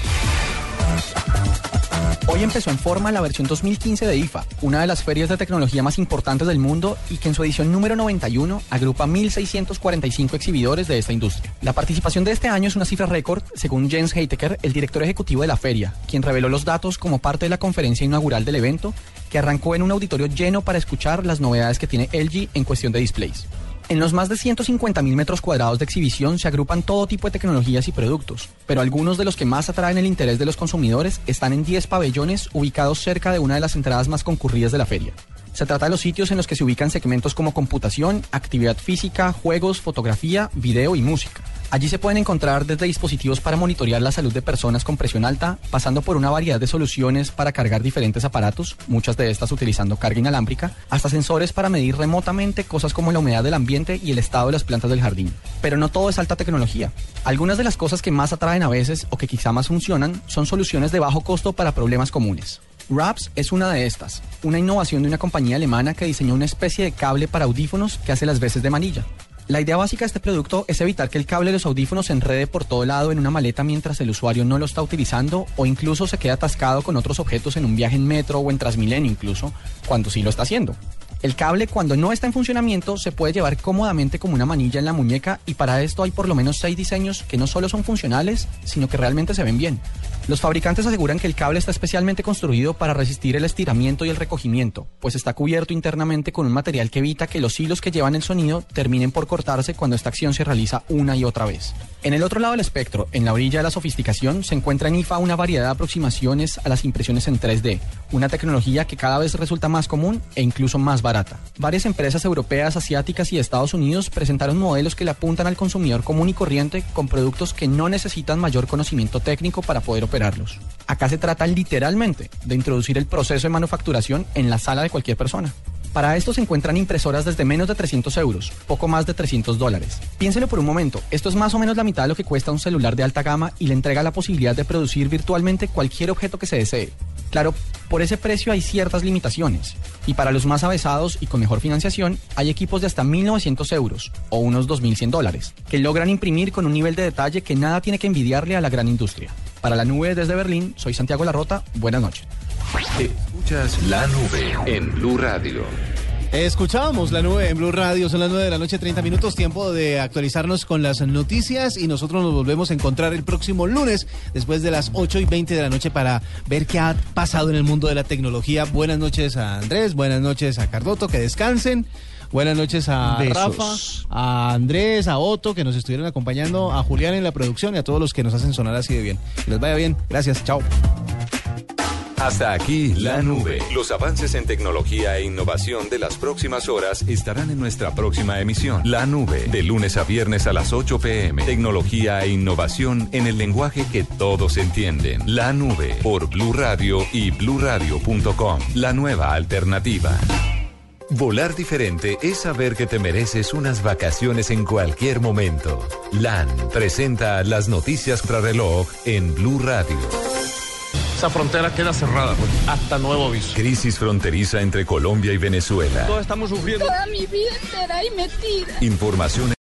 Hoy empezó en forma la versión 2015 de IFA, una de las ferias de tecnología más importantes del mundo y que en su edición número 91 agrupa 1.645 exhibidores de esta industria. La participación de este año es una cifra récord, según Jens Heiteker, el director ejecutivo de la feria, quien reveló los datos como parte de la conferencia inaugural del evento, que arrancó en un auditorio lleno para escuchar las novedades que tiene LG en cuestión de displays. En los más de 150.000 metros cuadrados de exhibición se agrupan todo tipo de tecnologías y productos, pero algunos de los que más atraen el interés de los consumidores están en 10 pabellones ubicados cerca de una de las entradas más concurridas de la feria. Se trata de los sitios en los que se ubican segmentos como computación, actividad física, juegos, fotografía, video y música. Allí se pueden encontrar desde dispositivos para monitorear la salud de personas con presión alta, pasando por una variedad de soluciones para cargar diferentes aparatos, muchas de estas utilizando carga inalámbrica, hasta sensores para medir remotamente cosas como la humedad del ambiente y el estado de las plantas del jardín. Pero no todo es alta tecnología. Algunas de las cosas que más atraen a veces o que quizá más funcionan son soluciones de bajo costo para problemas comunes. Raps es una de estas, una innovación de una compañía alemana que diseñó una especie de cable para audífonos que hace las veces de manilla. La idea básica de este producto es evitar que el cable de los audífonos se enrede por todo lado en una maleta mientras el usuario no lo está utilizando o incluso se queda atascado con otros objetos en un viaje en metro o en Transmilenio incluso, cuando sí lo está haciendo. El cable cuando no está en funcionamiento se puede llevar cómodamente como una manilla en la muñeca y para esto hay por lo menos seis diseños que no solo son funcionales, sino que realmente se ven bien. Los fabricantes aseguran que el cable está especialmente construido para resistir el estiramiento y el recogimiento, pues está cubierto internamente con un material que evita que los hilos que llevan el sonido terminen por cortarse cuando esta acción se realiza una y otra vez. En el otro lado del espectro, en la orilla de la sofisticación, se encuentra en IFA una variedad de aproximaciones a las impresiones en 3D, una tecnología que cada vez resulta más común e incluso más barata. Varias empresas europeas, asiáticas y de Estados Unidos presentaron modelos que le apuntan al consumidor común y corriente con productos que no necesitan mayor conocimiento técnico para poder Acá se trata literalmente de introducir el proceso de manufacturación en la sala de cualquier persona. Para esto se encuentran impresoras desde menos de 300 euros, poco más de 300 dólares. Piénselo por un momento, esto es más o menos la mitad de lo que cuesta un celular de alta gama y le entrega la posibilidad de producir virtualmente cualquier objeto que se desee. Claro, por ese precio hay ciertas limitaciones. Y para los más avesados y con mejor financiación, hay equipos de hasta 1.900 euros o unos 2.100 dólares, que logran imprimir con un nivel de detalle que nada tiene que envidiarle a la gran industria. Para la nube desde Berlín, soy Santiago Larrota. Buenas noches. Escuchas la nube en Blue Radio. Escuchábamos la nube en Blue Radio, son las 9 de la noche, 30 minutos, tiempo de actualizarnos con las noticias y nosotros nos volvemos a encontrar el próximo lunes después de las 8 y 20 de la noche para ver qué ha pasado en el mundo de la tecnología. Buenas noches a Andrés, buenas noches a Cardoto, que descansen. Buenas noches a Besos. Rafa, a Andrés, a Otto, que nos estuvieron acompañando, a Julián en la producción y a todos los que nos hacen sonar así de bien. Que les vaya bien. Gracias. Chao. Hasta aquí la nube. Los avances en tecnología e innovación de las próximas horas estarán en nuestra próxima emisión. La nube, de lunes a viernes a las 8 pm. Tecnología e innovación en el lenguaje que todos entienden. La nube, por Blue Radio y bluradio.com. La nueva alternativa. Volar diferente es saber que te mereces unas vacaciones en cualquier momento. LAN presenta las noticias reloj en Blue Radio. Esa frontera queda cerrada pues, hasta nuevo aviso. Crisis fronteriza entre Colombia y Venezuela. Todos estamos sufriendo. Toda mi vida entera ahí metida. Información